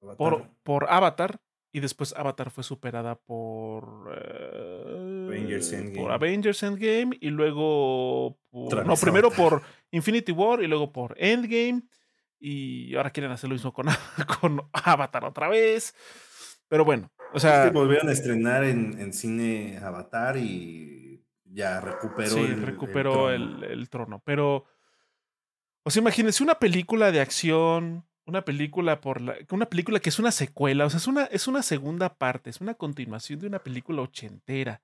Avatar. por, por Avatar, y después Avatar fue superada por, Avengers por Avengers Endgame y luego no primero por Infinity War y luego por Endgame y ahora quieren hacer lo mismo con, con Avatar otra vez. Pero bueno, o sea. Es que volvieron a estrenar en, en cine Avatar y ya recuperó. Sí, el, recuperó el, trono. Pero. O sea, imagínense una película de acción, una película por la, una película que es una secuela, o sea, es una, es una segunda parte, es una continuación de una película ochentera.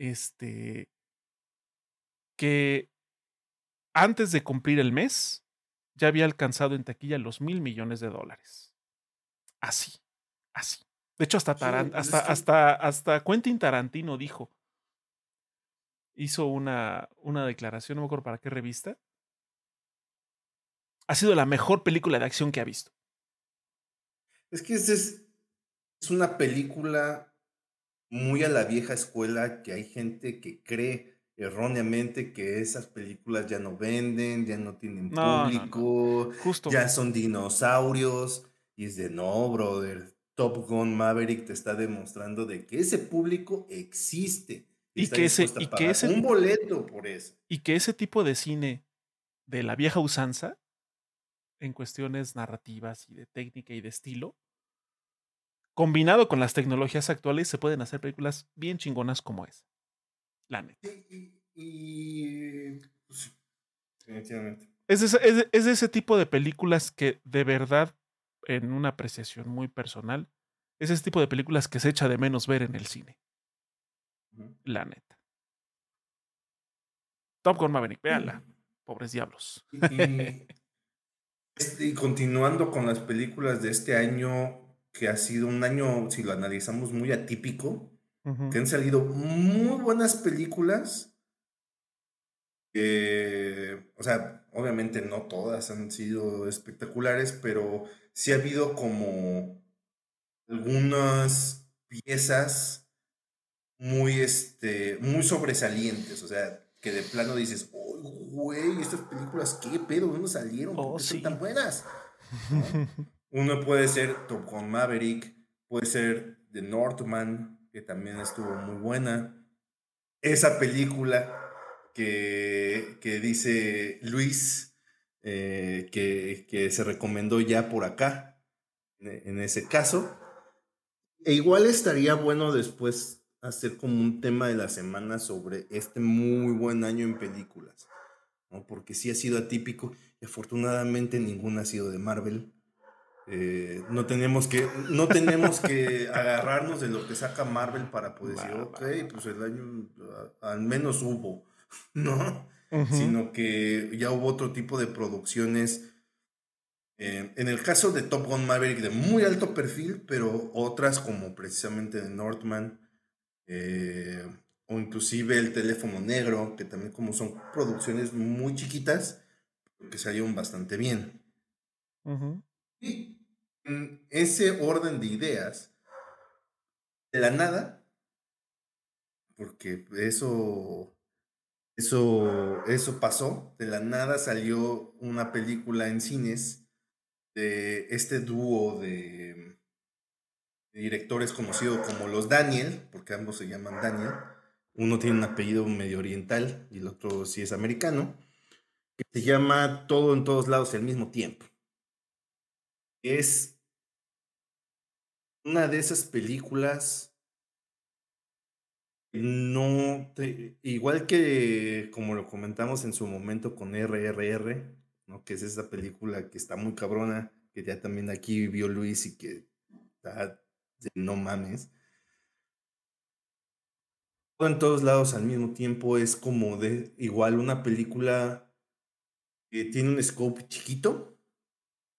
Este. Que antes de cumplir el mes, ya había alcanzado en taquilla los mil millones de dólares. Así, así. De hecho, hasta, pues hasta, hasta, hasta Quentin Tarantino dijo, hizo una, una declaración, no me acuerdo para qué revista. Ha sido la mejor película de acción que ha visto. Es que es, es una película muy a la vieja escuela que hay gente que cree erróneamente que esas películas ya no venden, ya no tienen público, ya son dinosaurios. Y es de no, brother. Top Gun Maverick te está demostrando de que ese público existe. Y que ese, y que ese un boleto por eso. Y que ese tipo de cine de la vieja usanza, en cuestiones narrativas y de técnica y de estilo, combinado con las tecnologías actuales, se pueden hacer películas bien chingonas como esa. La neta. Y, pues, definitivamente. Es es de ese tipo de películas que de verdad en una apreciación muy personal, es ese tipo de películas que se echa de menos ver en el cine. La neta. Top Gun Maverick, véanla. Pobres diablos. Este, y, continuando con las películas de este año, que ha sido un año, si lo analizamos, muy atípico, que han salido muy buenas películas. o sea, obviamente no todas han sido espectaculares, pero sí ha habido como algunas piezas muy, este, muy sobresalientes, o sea, que de plano dices, oh, güey, estas películas, ¿qué pedo? ¿Dónde salieron? ¿Por oh, qué son tan buenas? Uno puede ser Top Gun Maverick, puede ser The Northman, que también estuvo muy buena. Esa película que, que dice Luis, eh, que, se recomendó ya por acá, en, ese caso. E igual estaría bueno después hacer como un tema de la semana sobre este muy buen año en películas, ¿no? porque sí ha sido atípico y afortunadamente ninguna ha sido de Marvel. Eh, no tenemos que no tenemos que agarrarnos de lo que saca Marvel para poder decir, ok, pues el año al menos hubo, ¿no? sino que ya hubo otro tipo de producciones. Eh, en el caso de Top Gun Maverick, de muy alto perfil, pero otras como precisamente de Northman, eh, o inclusive El Teléfono Negro, que también como son producciones muy chiquitas, que salieron bastante bien. Y en ese orden de ideas, de la nada, porque eso eso, eso pasó. De la nada salió una película en cines de este dúo de, directores conocidos como los Daniel, porque ambos se llaman Daniel. Uno tiene un apellido medio oriental y el otro sí es americano. Que se llama Todo en todos lados al mismo tiempo. Es una de esas películas no, igual que como lo comentamos en su momento con RRR, ¿no? que es esa película que está muy cabrona, que ya también aquí vio Luis y que está no mames. En todos lados al mismo tiempo es como de igual una película que tiene un scope chiquito,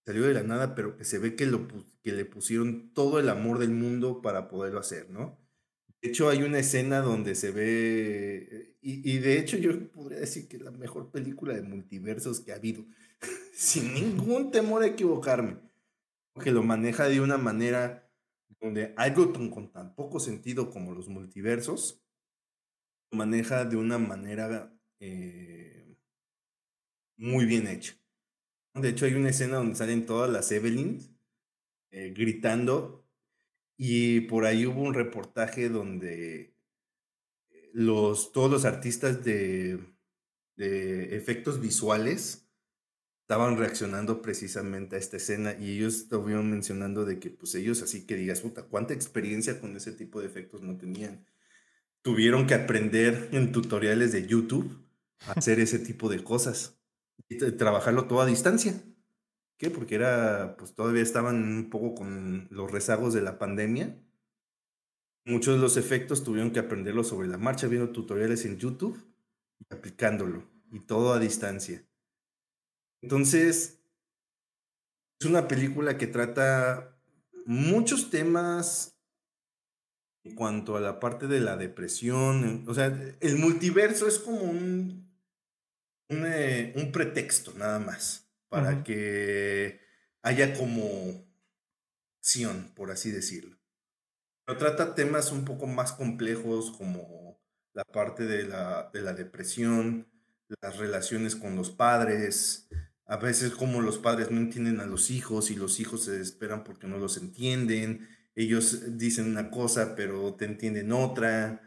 salió de la nada, pero que se ve que, lo, que le pusieron todo el amor del mundo para poderlo hacer, ¿no? De hecho, hay una escena donde se ve, y, de hecho yo podría decir que es la mejor película de multiversos que ha habido, sin ningún temor a equivocarme, que lo maneja de una manera donde algo con tan poco sentido como los multiversos, lo maneja de una manera eh, muy bien hecha. De hecho, hay una escena donde salen todas las Evelyn eh, gritando y por ahí hubo un reportaje donde los, todos los artistas de, de efectos visuales estaban reaccionando precisamente a esta escena y ellos estuvieron mencionando de que pues ellos así que digas, puta, cuánta experiencia con ese tipo de efectos no tenían. Tuvieron que aprender en tutoriales de YouTube a hacer ese tipo de cosas trabajarlo todo a distancia. ¿Qué? Porque era, pues todavía estaban un poco con los rezagos de la pandemia. Muchos de los efectos tuvieron que aprenderlo sobre la marcha, viendo tutoriales en YouTube y aplicándolo, y todo a distancia. Entonces, es una película que trata muchos temas en cuanto a la parte de la depresión. O sea, el multiverso es como un, un, eh, un pretexto nada más para que haya como acción, por así decirlo. Pero trata temas un poco más complejos como la parte de la, de la depresión, las relaciones con los padres, a veces como los padres no entienden a los hijos y los hijos se desesperan porque no los entienden, ellos dicen una cosa, pero te entienden otra.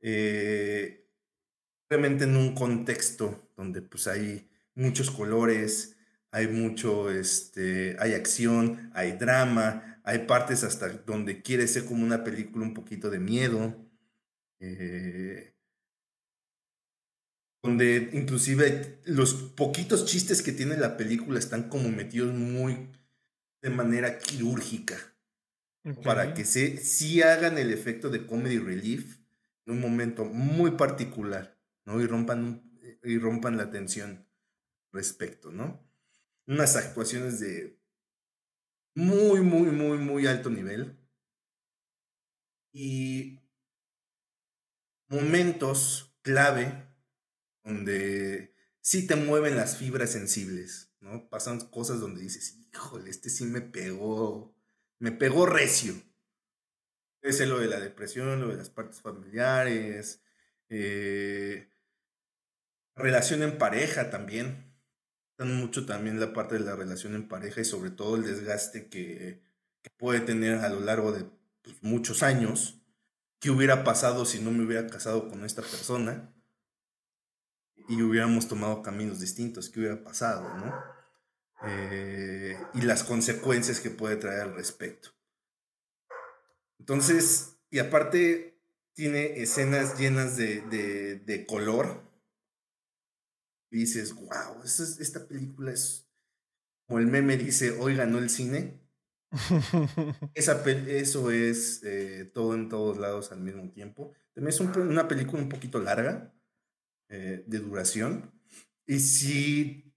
Eh, realmente en un contexto donde pues hay muchos colores, hay mucho, este, hay acción, hay drama, hay partes hasta donde quiere ser como una película un poquito de miedo. Eh, donde inclusive los poquitos chistes que tiene la película están como metidos muy de manera quirúrgica. Para que se, sí hagan el efecto de comedy relief en un momento muy particular, ¿no? Y rompan, y rompan la tensión respecto, ¿no? Unas actuaciones de muy, muy, muy, muy alto nivel. Y momentos clave donde sí te mueven las fibras sensibles, ¿no? Pasan cosas donde dices, híjole, este sí me pegó, me pegó recio. Ese lo de la depresión, lo de las partes familiares, eh, relación en pareja también. Mucho también la parte de la relación en pareja y sobre todo el desgaste que, puede tener a lo largo de pues, muchos años. ¿Qué hubiera pasado si no me hubiera casado con esta persona? y hubiéramos tomado caminos distintos, ¿qué hubiera pasado, no? Eh, y las consecuencias que puede traer al respecto. Entonces, y aparte tiene escenas llenas de, de, color. Y dices, wow, esta película es, como el meme dice, hoy ganó el cine. Esa, eso es eh, todo en todos lados al mismo tiempo. También es una película un poquito larga eh, de duración. Y sí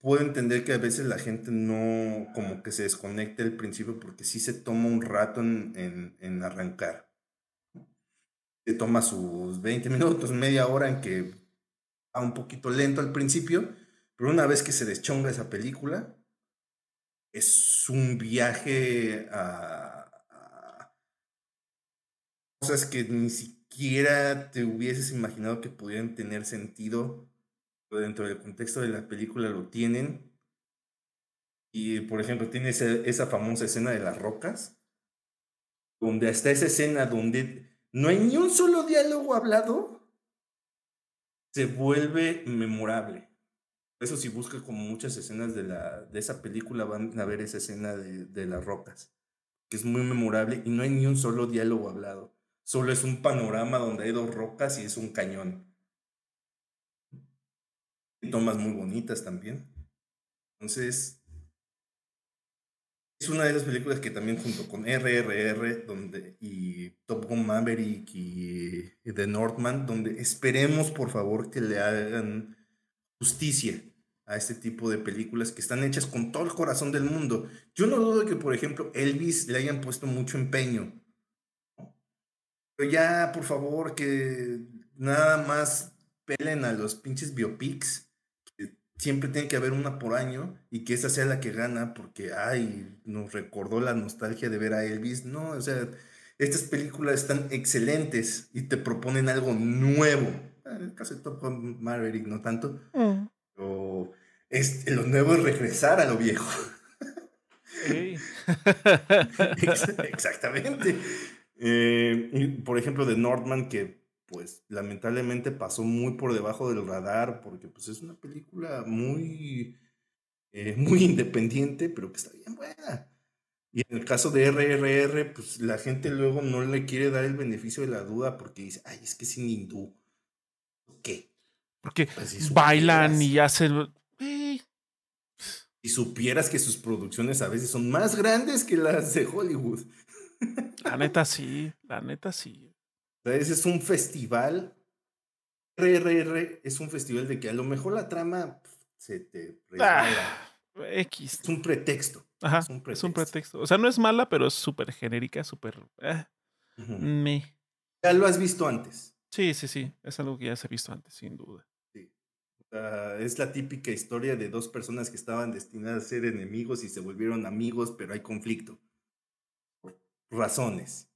puedo entender que a veces la gente no como que se desconecte al principio porque sí se toma un rato en, en, arrancar. Se toma sus 20 minutos, media hora en que va un poquito lento al principio, pero una vez que se deschonga esa película, es un viaje a, cosas que ni siquiera te hubieses imaginado que pudieran tener sentido, pero dentro del contexto de la película lo tienen. Y, por ejemplo, tiene esa, famosa escena de las rocas, donde hasta esa escena donde no hay ni un solo diálogo hablado, se vuelve memorable. Eso si busca como muchas escenas de, la, de esa película van a ver esa escena de, de las rocas, que es muy memorable y no hay ni un solo diálogo hablado. Solo es un panorama donde hay dos rocas y es un cañón. Y tomas muy bonitas también. Entonces, es una de esas películas que también junto con RRR donde, y Top Gun Maverick y, The Northman, donde esperemos por favor que le hagan justicia a este tipo de películas que están hechas con todo el corazón del mundo. Yo no dudo que, por ejemplo, Elvis le hayan puesto mucho empeño pero ya, por favor, que nada más pelen a los pinches biopics. Siempre tiene que haber una por año y que esa sea la que gana porque, ay, nos recordó la nostalgia de ver a Elvis. No, o sea, estas películas están excelentes y te proponen algo nuevo. En el caso de Top Gun Maverick no tanto. Mm. Pero es, lo nuevo es regresar a lo viejo. Exactamente. Eh, por ejemplo, de Nordman, que pues lamentablemente pasó muy por debajo del radar, porque pues es una película muy, eh, muy independiente, pero que está bien buena. Y en el caso de RRR, pues la gente luego no le quiere dar el beneficio de la duda porque dice, ay, es que es sin hindú. ¿Qué? Porque pues, bailan y hacen... Y supieras que sus producciones a veces son más grandes que las de Hollywood. La neta sí, la neta sí. Ese es un festival. RRR es un festival de que a lo mejor la trama se te ah, X. Es un pretexto. Ajá. Es un pretexto. O sea, no es mala, pero es súper genérica, súper. Eh, me. Ya lo has visto antes. Sí, sí, sí. Es algo que ya se ha visto antes, sin duda. Sí. es la típica historia de dos personas que estaban destinadas a ser enemigos y se volvieron amigos, pero hay conflicto razones.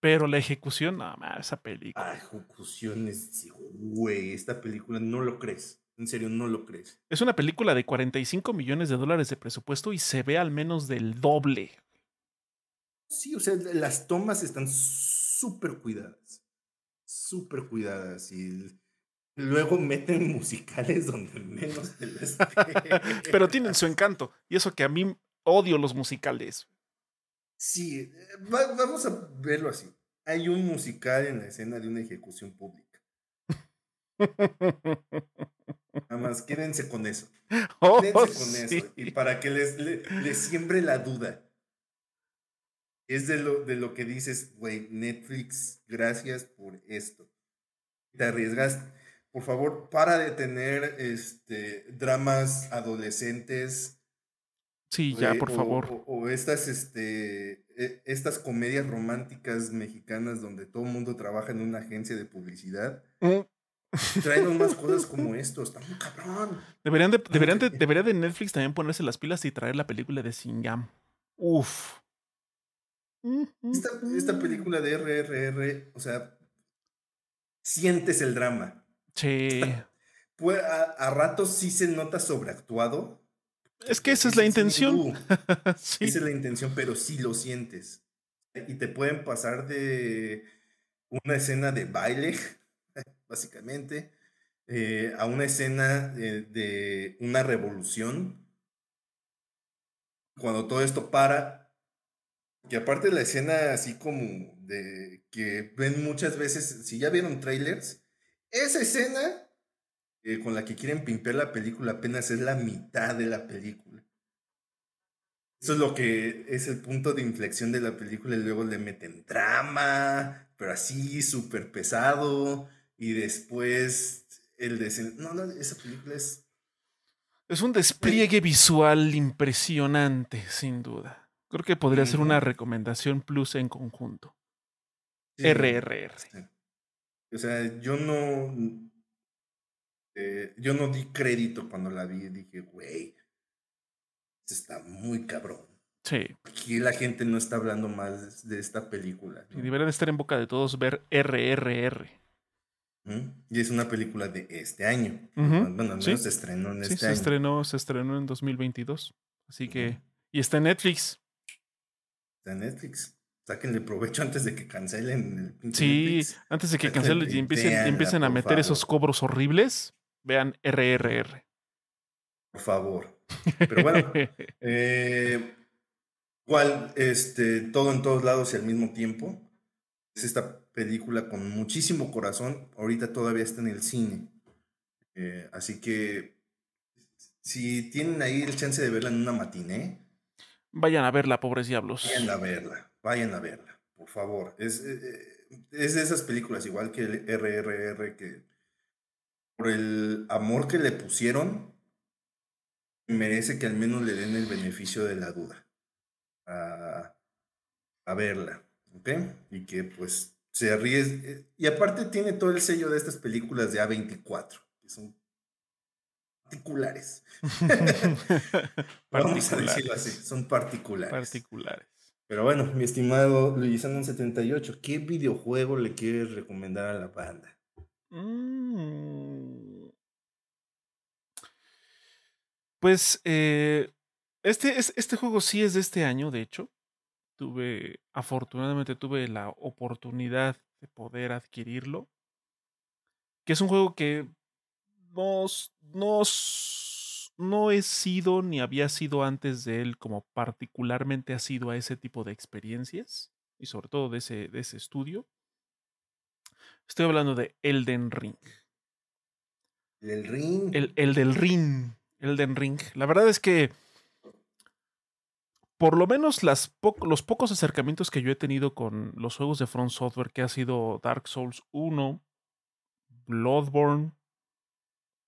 Pero la ejecución, nada más, esa película. Ah, ejecuciones, güey, esta película no lo crees. En serio, no lo crees. Es una película de 45 millones de dólares de presupuesto y se ve al menos del doble. Sí, o sea, las tomas están súper cuidadas. Súper cuidadas. Y luego meten musicales donde menos te lo Pero tienen su encanto. Y eso que a mí odio los musicales. Sí, eh, vamos a verlo así. Hay un musical en la escena de una ejecución pública. Nada más, quédense con eso. Oh, quédense con eso. Y para que les, les, siembre la duda. Es de lo, de lo que dices, güey, Netflix, gracias por esto. Te arriesgas. Por favor, para de tener este, dramas adolescentes Sí, ya, por favor. O, estas, este, e, estas comedias románticas mexicanas donde todo el mundo trabaja en una agencia de publicidad. Mm. Traen más cosas como esto, está muy cabrón. Deberían de, deberían de, debería de Netflix también ponerse las pilas y traer la película de Singam. Uf. Esta, esta película de RRR, o sea, sientes el drama. Sí. a, a ratos sí se nota sobreactuado, es que esa es la intención. Esa es la intención, pero sí lo sientes. Y te pueden pasar de una escena de baile, básicamente, eh, a una escena de, una revolución. Cuando todo esto para, que aparte de la escena así como de que ven muchas veces, si ya vieron trailers, esa escena eh, con la que quieren pimpear la película apenas es la mitad de la película. Eso es lo que es el punto de inflexión de la película y luego le meten drama, pero así súper pesado y después el desen... No, no, esa película es... Es un despliegue visual impresionante, sin duda. Creo que podría ser una recomendación plus en conjunto. RRR. O sea, yo no eh, yo no di crédito cuando la vi. Dije, güey, está muy cabrón. Sí. Aquí la gente no está hablando más de esta película. Y debería de estar en boca de todos ver RRR. Y es una película de este año. Bueno, no se estrenó en este se año. Estrenó, se estrenó en 2022. Así que. Y está en Netflix. Está en Netflix. Sáquenle provecho antes de que cancelen el Sí, antes de que cancelen y empiecen, empiecen a meter esos cobros horribles. Vean RRR. Por favor. Pero bueno, eh, igual, este, todo en todos lados y al mismo tiempo. Es esta película con muchísimo corazón. Ahorita todavía está en el cine. Eh, así que si tienen ahí el chance de verla en una matiné. Vayan a verla, pobres diablos. Vayan a verla, vayan a verla, por favor. Es, eh, es de esas películas, igual que el RRR, que por el amor que le pusieron, merece que al menos le den el beneficio de la duda a, a verla, ¿ok? Y que pues se arriesgue. Y aparte tiene todo el sello de estas películas de A24, que son particulares. Vamos a decirlo así, son particulares. Particulares. Pero bueno, mi estimado Luisano78, ¿qué videojuego le quieres recomendar a la banda? Mm. Pues eh, este, este juego sí es de este año, de hecho. Tuve, afortunadamente tuve la oportunidad de poder adquirirlo. Que es un juego que no, no, no he sido ni había sido antes de él como particularmente ha sido a ese tipo de experiencias y sobre todo de ese, de ese estudio. Estoy hablando de Elden Ring. ¿El Ring? El, el del Ring. Elden Ring. La verdad es que por lo menos las los pocos acercamientos que yo he tenido con los juegos de Front Software, que ha sido Dark Souls 1, Bloodborne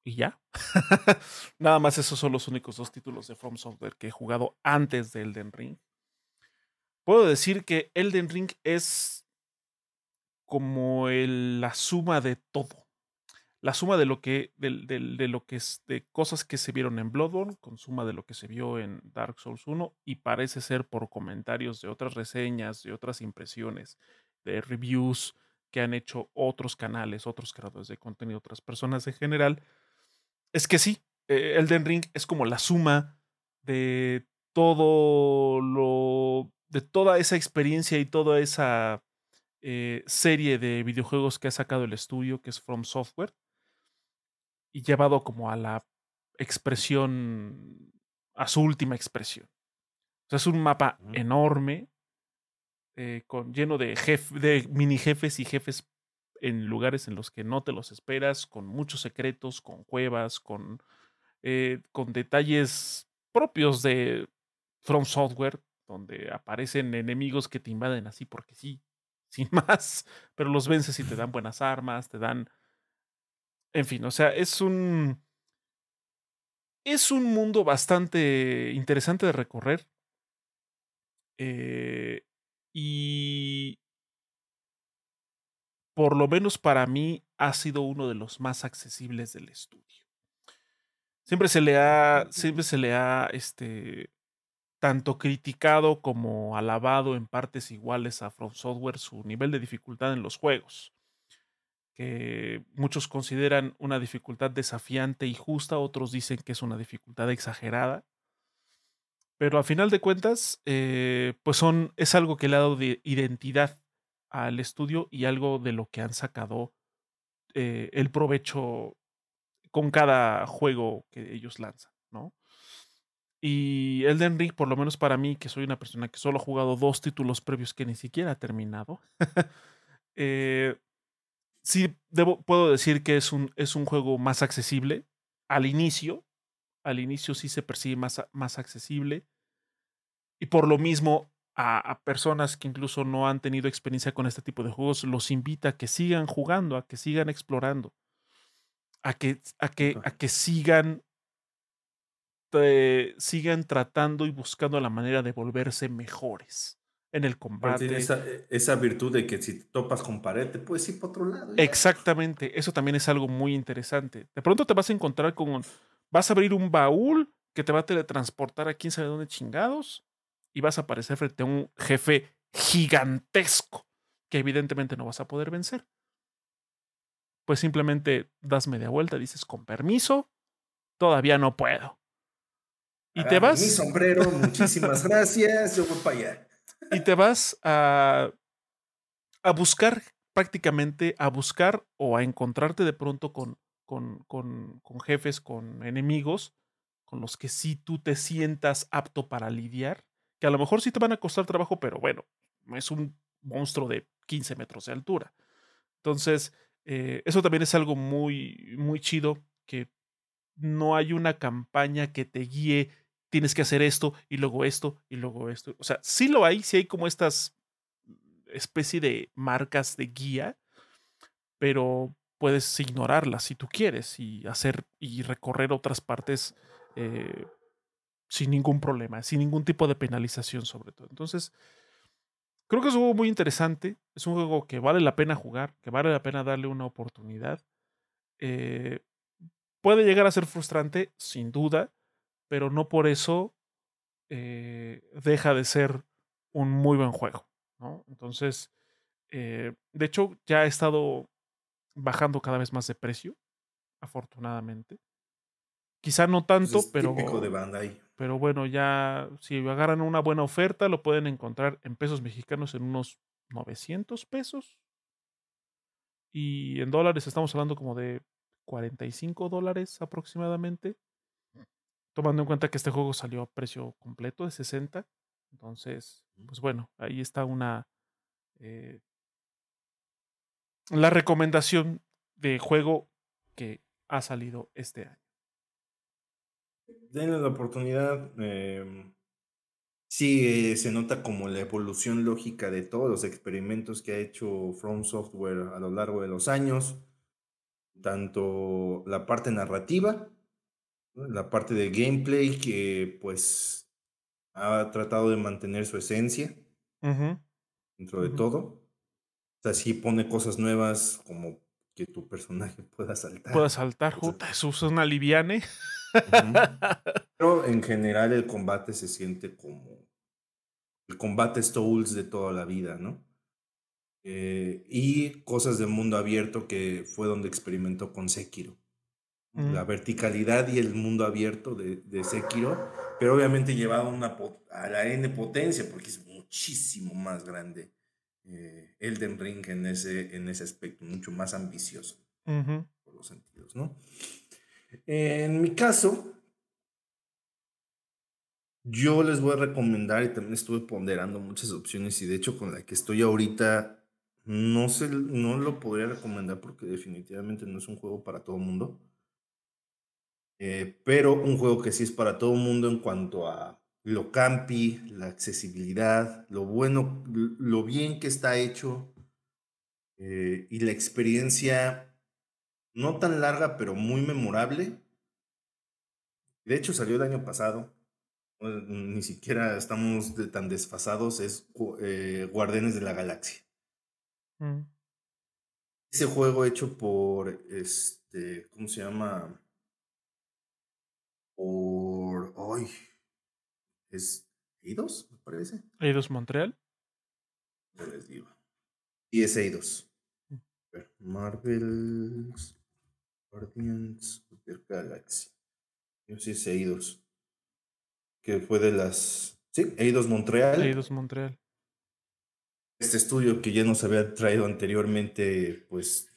y ya. Nada más esos son los únicos dos títulos de From Software que he jugado antes de Elden Ring. Puedo decir que Elden Ring es como la suma de todo. La suma de lo que, de, lo que es, de cosas que se vieron en Bloodborne, con suma de lo que se vio en Dark Souls 1, y parece ser por comentarios de otras reseñas, de otras impresiones, de reviews que han hecho otros canales, otros creadores de contenido, otras personas en general, es que sí, eh, Elden Ring es como la suma de todo lo, de toda esa experiencia y toda esa eh, serie de videojuegos que ha sacado el estudio, que es From Software, y llevado como a la expresión, a su última expresión. O sea, es un mapa enorme, eh, con, lleno de, de mini jefes y jefes en lugares en los que no te los esperas, con muchos secretos, con cuevas, con, eh, con detalles propios de From Software, donde aparecen enemigos que te invaden así porque sí, sin más, pero los vences y te dan buenas armas, te dan... En fin, o sea, es un... Es un mundo bastante interesante de recorrer. Eh, y por lo menos para mí ha sido uno de los más accesibles del estudio. Siempre se le ha, siempre se le ha, este, tanto criticado como alabado en partes iguales a From Software su nivel de dificultad en los juegos, que muchos consideran una dificultad desafiante y justa, otros dicen que es una dificultad exagerada. Pero a final de cuentas, eh, pues son, es algo que le ha dado de identidad al estudio y algo de lo que han sacado eh, el provecho con cada juego que ellos lanzan, ¿no? Y Elden Ring, por lo menos para mí, que soy una persona que solo ha jugado dos títulos previos que ni siquiera ha terminado, eh, sí debo, puedo decir que es un, es un juego más accesible al inicio. Al inicio sí se percibe más, más accesible. Y por lo mismo, a, personas que incluso no han tenido experiencia con este tipo de juegos, los invita a que sigan jugando, a que sigan explorando, a que, a que, a que sigan, eh, sigan tratando y buscando la manera de volverse mejores en el combate. Esa, e, esa, virtud de que si te topas con pared, te puedes ir para otro lado. Exactamente, eso también es algo muy interesante. De pronto te vas a encontrar con, vas a abrir un baúl que te va a teletransportar a quién sabe dónde chingados y vas a aparecer frente a un jefe gigantesco que evidentemente no vas a poder vencer. Pues simplemente das media vuelta, dices con permiso, todavía no puedo. Y te vas. Mi sombrero, muchísimas gracias, yo voy para allá. Y te vas a, a buscar, prácticamente a buscar o a encontrarte de pronto con, con, con, con jefes, con enemigos con los que sí tú te sientas apto para lidiar que a lo mejor sí te van a costar trabajo, pero bueno, es un monstruo de 15 metros de altura. Entonces, eh, eso también es algo muy, muy chido, que no hay una campaña que te guíe, tienes que hacer esto y luego esto y luego esto. O sea, sí lo hay, sí hay como estas especie de marcas de guía, pero puedes ignorarlas si tú quieres y hacer y recorrer otras partes eh, sin ningún problema, sin ningún tipo de penalización sobre todo. Entonces, creo que es un juego muy interesante, es un juego que vale la pena jugar, que vale la pena darle una oportunidad. Eh, puede llegar a ser frustrante, sin duda, pero no por eso eh, deja de ser un muy buen juego. ¿no? Entonces, eh, de hecho, ya ha estado bajando cada vez más de precio, afortunadamente. Quizá no pues tanto, pero. de Pero bueno, ya si agarran una buena oferta, lo pueden encontrar en pesos mexicanos en unos 900 pesos. Y en dólares estamos hablando como de 45 dólares aproximadamente. Tomando en cuenta que este juego salió a precio completo de 60. Entonces, pues bueno, ahí está una. Eh, la recomendación de juego que ha salido este año denle la oportunidad. Em, sí, eh, se nota como la evolución lógica de todos los experimentos que ha hecho From Software a lo largo de los años. Tanto la parte narrativa, la parte de gameplay que pues ha tratado de mantener su esencia dentro de todo. O sea, sí pone cosas nuevas como que tu personaje pueda saltar. Pueda saltar, justa, eso es una liviane. Pero en general el combate se siente como el combate Souls de toda la vida, ¿no? Eh, y cosas del mundo abierto que fue donde experimentó con Sekiro. La verticalidad y el mundo abierto de, de Sekiro pero obviamente llevado una a la N potencia, porque es muchísimo más grande eh, Elden Ring en ese, en ese aspecto, mucho más ambicioso, por los sentidos, ¿no? En mi caso, yo les voy a recomendar, y también estuve ponderando muchas opciones, y de hecho con la que estoy ahorita, no, sé, no lo podría recomendar porque definitivamente no es un juego para todo el mundo. Eh, pero un juego que sí es para todo el mundo en cuanto a lo campi, la accesibilidad, lo bueno, lo bien que está hecho eh, y la experiencia no tan larga, pero muy memorable. De hecho, salió el año pasado ni siquiera estamos tan desfasados, es eh, Guardianes de la Galaxia. Mm. Ese juego hecho por, este, ¿cómo se llama? Por, ay, es Eidos, me parece. Eidos Montreal. Ya les digo. Y es Eidos. Mm. Marvel's Guardians of the Galaxy. Yo sí es Eidos que fue de las... Sí, Eidos Montreal. Eidos Montreal. Este estudio que ya nos había traído anteriormente, pues,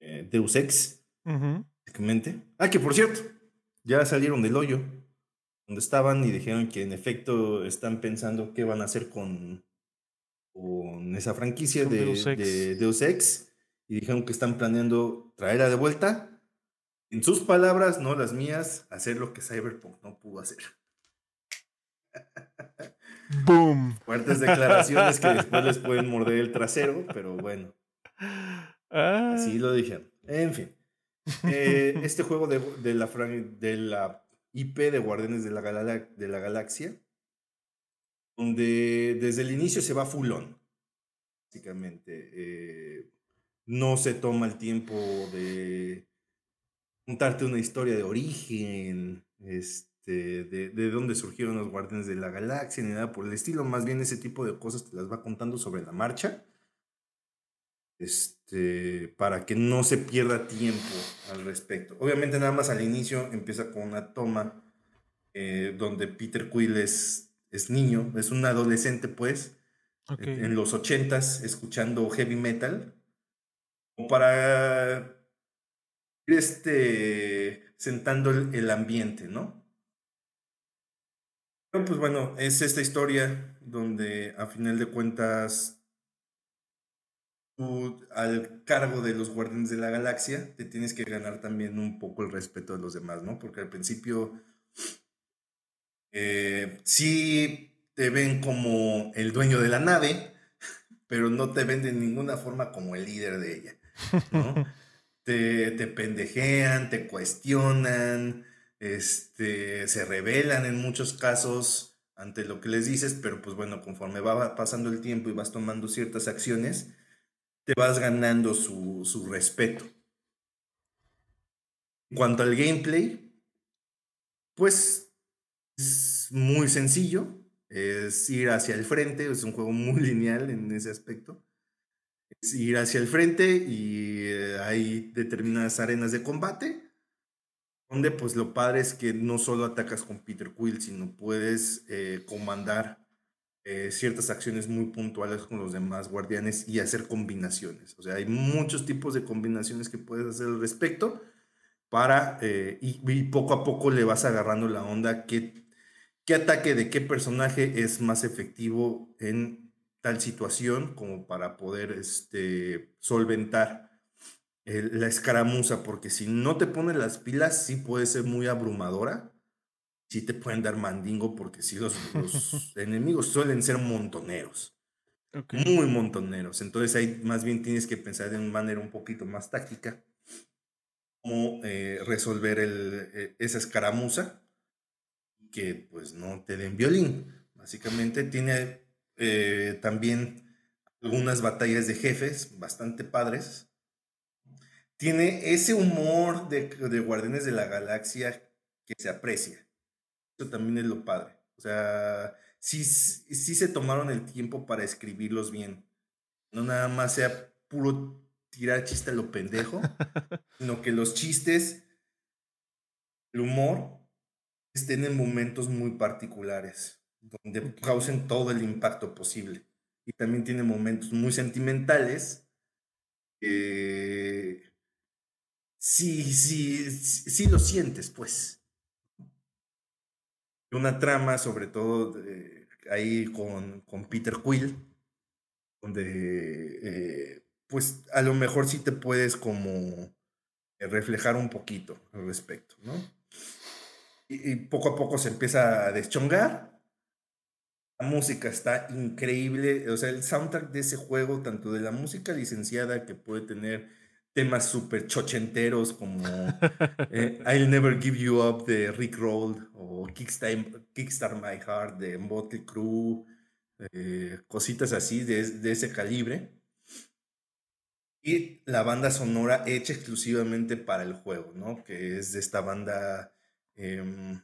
eh, Deus Ex, básicamente. Ah, que por cierto, ya salieron del hoyo donde estaban y dijeron que en efecto están pensando qué van a hacer con, con esa franquicia de Deus, Ex. de Deus Ex y dijeron que están planeando traerla de vuelta. En sus palabras, no las mías, hacer lo que Cyberpunk no pudo hacer. Boom. Fuertes declaraciones que después les pueden morder el trasero, pero bueno. Así ah. lo dijeron. En fin. Eh, este juego de, de, la, de la IP de Guardianes de la, de la Galaxia, donde desde el inicio se va fulón, básicamente. Eh, no se toma el tiempo de contarte una historia de origen, este, de, de, dónde surgieron los guardianes de la galaxia, ni nada por el estilo. Más bien ese tipo de cosas te las va contando sobre la marcha. Este, para que no se pierda tiempo al respecto. Obviamente nada más al inicio empieza con una toma eh, donde Peter Quill es, es niño, es un adolescente pues, en los ochentas, escuchando heavy metal, para ir este, sentando el ambiente, ¿no? pues bueno, es esta historia donde a final de cuentas tú al cargo de los guardianes de la galaxia te tienes que ganar también un poco el respeto de los demás, ¿no? Porque al principio eh, sí te ven como el dueño de la nave, pero no te ven de ninguna forma como el líder de ella, ¿no? te, te pendejean, te cuestionan, este, se rebelan en muchos casos ante lo que les dices, pero pues bueno, conforme va pasando el tiempo y vas tomando ciertas acciones, te vas ganando su, respeto. En cuanto al gameplay, pues es muy sencillo, es ir hacia el frente, es un juego muy lineal en ese aspecto. Es ir hacia el frente y eh, hay determinadas arenas de combate donde pues lo padre es que no solo atacas con Peter Quill, sino puedes eh, comandar eh, ciertas acciones muy puntuales con los demás guardianes y hacer combinaciones. O sea, hay muchos tipos de combinaciones que puedes hacer al respecto para, eh, y, poco a poco le vas agarrando la onda qué, qué ataque de qué personaje es más efectivo en tal situación como para poder este, solventar la escaramuza, porque si no te pones las pilas, sí puede ser muy abrumadora. Sí te pueden dar mandingo, porque sí, los, enemigos suelen ser montoneros. Muy montoneros. Entonces ahí más bien tienes que pensar de una manera un poquito más táctica cómo eh, resolver el, eh, esa escaramuza que pues no te den violín. Básicamente tiene eh, también algunas batallas de jefes bastante padres tiene ese humor de, de Guardianes de la Galaxia que se aprecia. Eso también es lo padre. O sea, sí, sí se tomaron el tiempo para escribirlos bien. No nada más sea puro tirar chiste a lo pendejo, sino que los chistes, el humor, estén en momentos muy particulares, donde causen todo el impacto posible. Y también tiene momentos muy sentimentales. sí, sí, sí, lo sientes, pues. Una trama, sobre todo ahí con, con, Peter Quill, donde eh, pues a lo mejor sí te puedes como reflejar un poquito al respecto, ¿no? Y, poco a poco se empieza a deschongar. La música está increíble, o sea, el soundtrack de ese juego, tanto de la música licenciada que puede tener temas súper chochenteros como eh, I'll Never Give You Up de Rick Roll o Kickstart, My Heart de Motley Crue, eh, cositas así de, ese calibre y la banda sonora hecha exclusivamente para el juego, ¿no? Que es de esta banda em,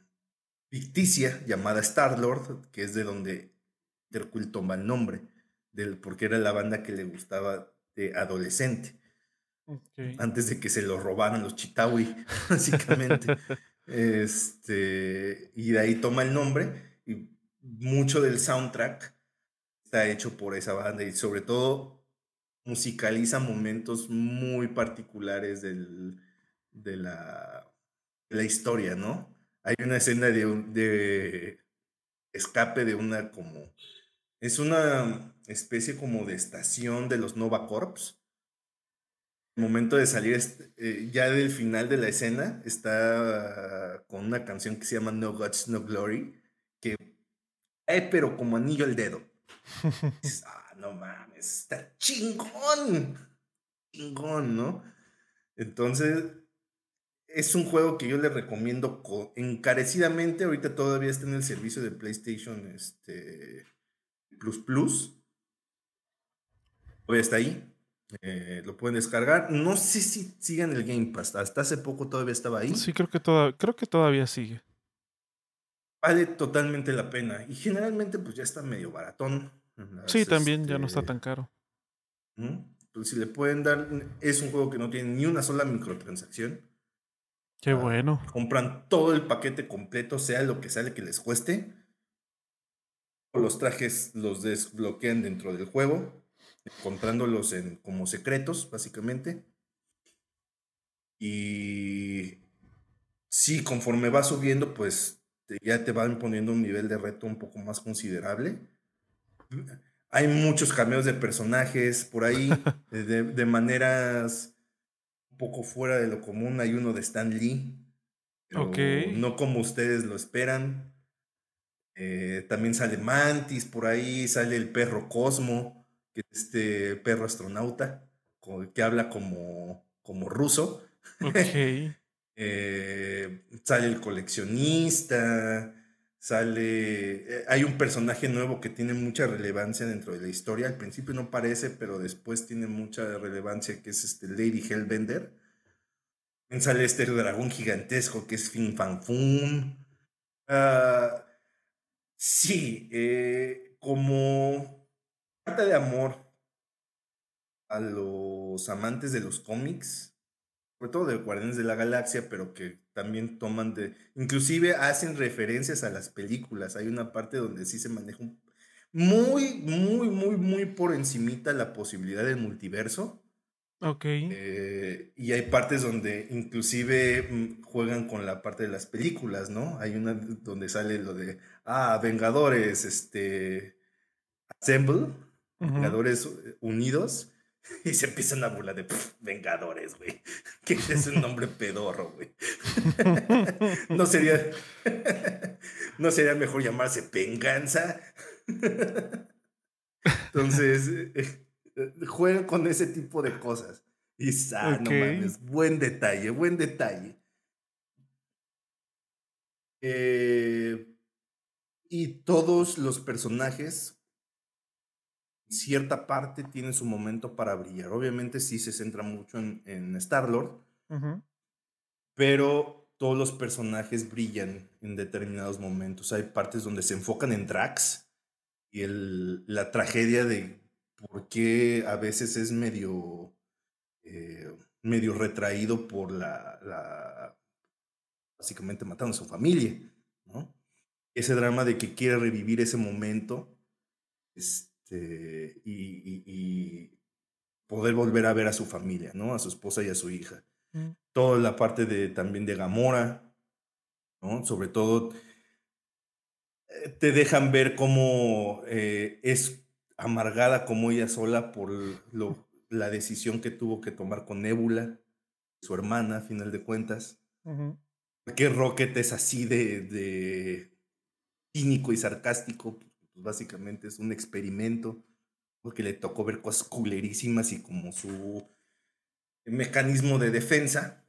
ficticia llamada Star-Lord, que es de donde Quill toma el nombre, del, porque era la banda que le gustaba de adolescente. Antes de que se lo robaran los Chitawi, básicamente. este, y de ahí toma el nombre y mucho del soundtrack está hecho por esa banda y sobre todo musicaliza momentos muy particulares del, de, la, la historia, ¿no? Hay una escena de, de escape de una como... Es una especie como de estación de los Nova Corps. Momento de salir, eh, ya del final de la escena, está con una canción que se llama No Gods, No Glory, que, eh, pero como anillo al dedo. no mames, está chingón. Chingón, ¿no? Entonces, es un juego que yo le recomiendo encarecidamente. Ahorita todavía está en el servicio de PlayStation este, Plus Plus. Todavía está ahí. Eh, lo pueden descargar. No sé si sigan el Game Pass. Hasta hace poco todavía estaba ahí. Sí, creo que, creo que todavía sigue. Vale totalmente la pena. Y generalmente, pues ya está medio baratón. Sí, también ya no está este tan caro. Pues si le pueden dar, es un juego que no tiene ni una sola microtransacción. Qué ah, bueno. Compran todo el paquete completo, sea lo que sale que les cueste. Los trajes los desbloquean dentro del juego, encontrándolos en, como secretos, básicamente. Y sí, conforme va subiendo, pues ya te van poniendo un nivel de reto un poco más considerable hay muchos cameos de personajes por ahí, de, maneras un poco fuera de lo común. Hay uno de Stan Lee, no como ustedes lo esperan. Eh, también sale Mantis por ahí, sale el perro Cosmo, que es este perro astronauta, que habla como, como ruso. Eh, sale el coleccionista sale, eh, hay un personaje nuevo que tiene mucha relevancia dentro de la historia. Al principio no parece, pero después tiene mucha relevancia, que es este Lady Hellbender. Sale este dragón gigantesco que es Fin Fan Fum. Ah, sí, eh, como carta de amor a los amantes de los cómics, sobre todo de Guardianes de la Galaxia, pero que también toman de, inclusive hacen referencias a las películas. Hay una parte donde sí se maneja muy, muy, muy, muy por encimita la posibilidad del multiverso. Ok. Eh, y hay partes donde inclusive mm, juegan con la parte de las películas, ¿no? Hay una donde sale lo de, ah, Vengadores, este, Assemble, Vengadores Unidos Y se empiezan a burlar de Vengadores, güey. Que es un nombre pedorro, güey. No sería. No sería mejor llamarse Venganza. Entonces, eh, juega con ese tipo de cosas. Y ah, no mames, buen detalle, buen detalle. Eh, y todos los personajes cierta parte tiene su momento para brillar. Obviamente sí se centra mucho en, en Star-Lord, pero todos los personajes brillan en determinados momentos. Hay partes donde se enfocan en Drax y el, la tragedia de por qué a veces es medio, eh, medio retraído por la, la, básicamente matando a su familia. ese drama de que quiere revivir ese momento este, y, poder volver a ver a su familia, ¿no? A su esposa y a su hija. Mm. Toda la parte de, también de Gamora, ¿no? Sobre todo, eh, te dejan ver cómo eh, es amargada como ella sola por lo, la decisión que tuvo que tomar con Nebula, su hermana, a final de cuentas. Que Rocket es así de, de cínico y sarcástico, pues básicamente es un experimento, porque le tocó ver cosas culerísimas y como su mecanismo de defensa,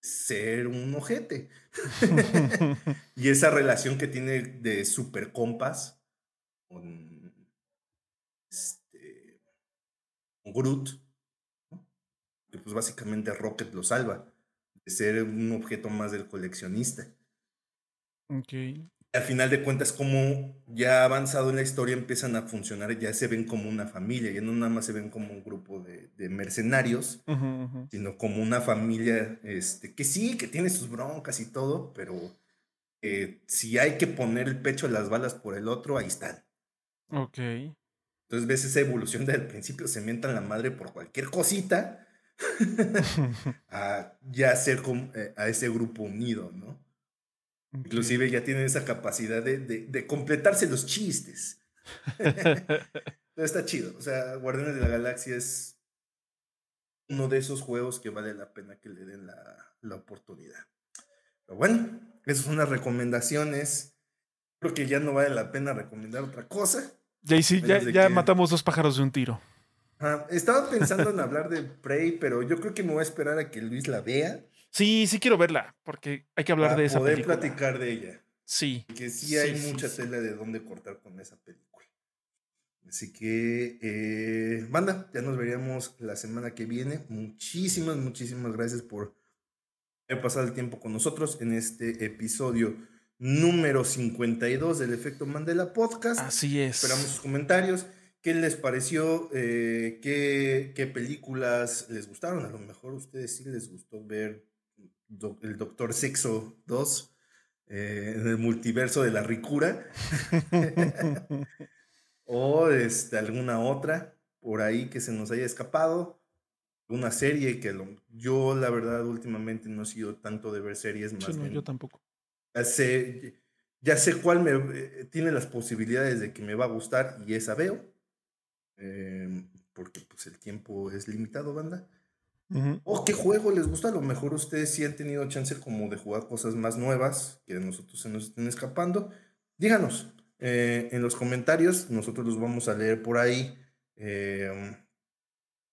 ser un ojete. y esa relación que tiene de super compas con, este, con Groot, que pues básicamente Rocket lo salva de ser un objeto más del coleccionista. Ok. Al final de cuentas, como ya avanzado en la historia, empiezan a funcionar, ya se ven como una familia, ya no nada más se ven como un grupo de, mercenarios, sino como una familia este, que sí, que tiene sus broncas y todo, pero si hay que poner el pecho de las balas por el otro, ahí están. Ok. Entonces ves esa evolución del principio, se mientan la madre por cualquier cosita, a ya ser eh, a ese grupo unido, ¿no? Inclusive ya tienen esa capacidad de, de, completarse los chistes. está chido. O sea, Guardianes de la Galaxia es uno de esos juegos que vale la pena que le den la, la oportunidad. Pero bueno, esas son las recomendaciones. Creo que ya no vale la pena recomendar otra cosa. Ya, sí, ya, ya matamos dos pájaros de un tiro. estaba pensando en hablar de Prey, pero yo creo que me voy a esperar a que Luis la vea. Sí, sí quiero verla, porque hay que hablar de esa poder platicar de ella. Sí. Que sí hay mucha tela de dónde cortar con esa película. Así que, eh, banda, ya nos veríamos la semana que viene. Muchísimas, muchísimas gracias por haber pasado el tiempo con nosotros en este episodio número 52 del Efecto Mandela Podcast. Así es. Esperamos sus comentarios. ¿Qué les pareció? Eh, ¿qué, ¿Qué películas les gustaron? A lo mejor a ustedes sí les gustó ver el Doctor Sexo 2 eh, en el multiverso de la ricura. o este, alguna otra por ahí que se nos haya escapado. Una serie que yo, la verdad, últimamente no he sido tanto de ver series más. yo tampoco. Ya sé, ya sé cuál me, eh, tiene las posibilidades de que me va a gustar y esa veo. Em, porque pues el tiempo es limitado, banda. ¿O qué juego les gusta? A lo mejor ustedes sí han tenido chance como de jugar cosas más nuevas que a nosotros se nos estén escapando. Díganos eh, en los comentarios, nosotros los vamos a leer por ahí. Eh,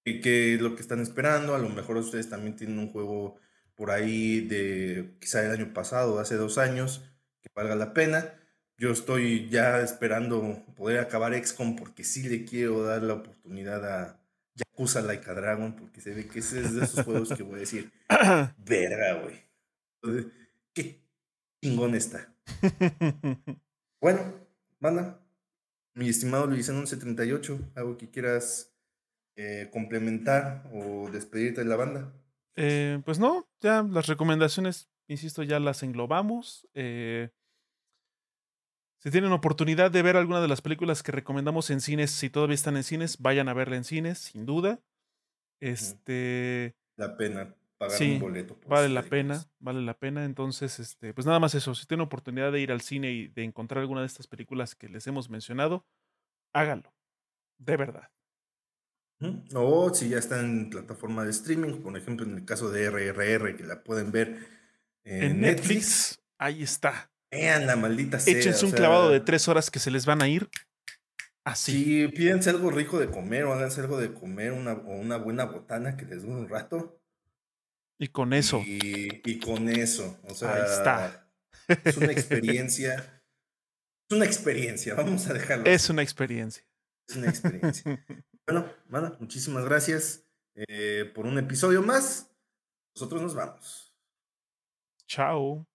qué es lo que están esperando. A lo mejor ustedes también tienen un juego por ahí de quizá el año pasado, hace dos años, que valga la pena. Yo estoy ya esperando poder acabar XCOM porque sí le quiero dar la oportunidad a, Yakuza Like a Dragon, porque se ve que ese es de esos juegos que voy a decir, verga, güey. Qué chingón está. bueno, banda, mi estimado Luis en 1138, algo que quieras eh, complementar o despedirte de la banda. Eh, pues no, ya las recomendaciones, insisto, ya las englobamos. Eh, si tienen oportunidad de ver alguna de las películas que recomendamos en cines, si todavía están en cines, vayan a verla en cines, sin duda. Este. La pena pagar un boleto. vale la pena, vale la pena. Entonces, este, pues nada más eso. Si tienen oportunidad de ir al cine y de encontrar alguna de estas películas que les hemos mencionado, háganlo. De verdad. O si ya está en plataforma de streaming, por ejemplo, en el caso de RRR, que la pueden ver en, Netflix, ahí está. Vean la maldita sea. Échense un clavado de tres horas que se les van a ir así. Sí, pídense algo rico de comer o háganse algo de comer una, o una buena botana que les dure un rato. Y con eso. Y, con eso. O sea, Ahí está. Es una experiencia. es una experiencia, vamos a dejarlo. Es una experiencia. Es una experiencia. bueno, bueno, muchísimas gracias eh, por un episodio más. Nosotros nos vamos. Chao.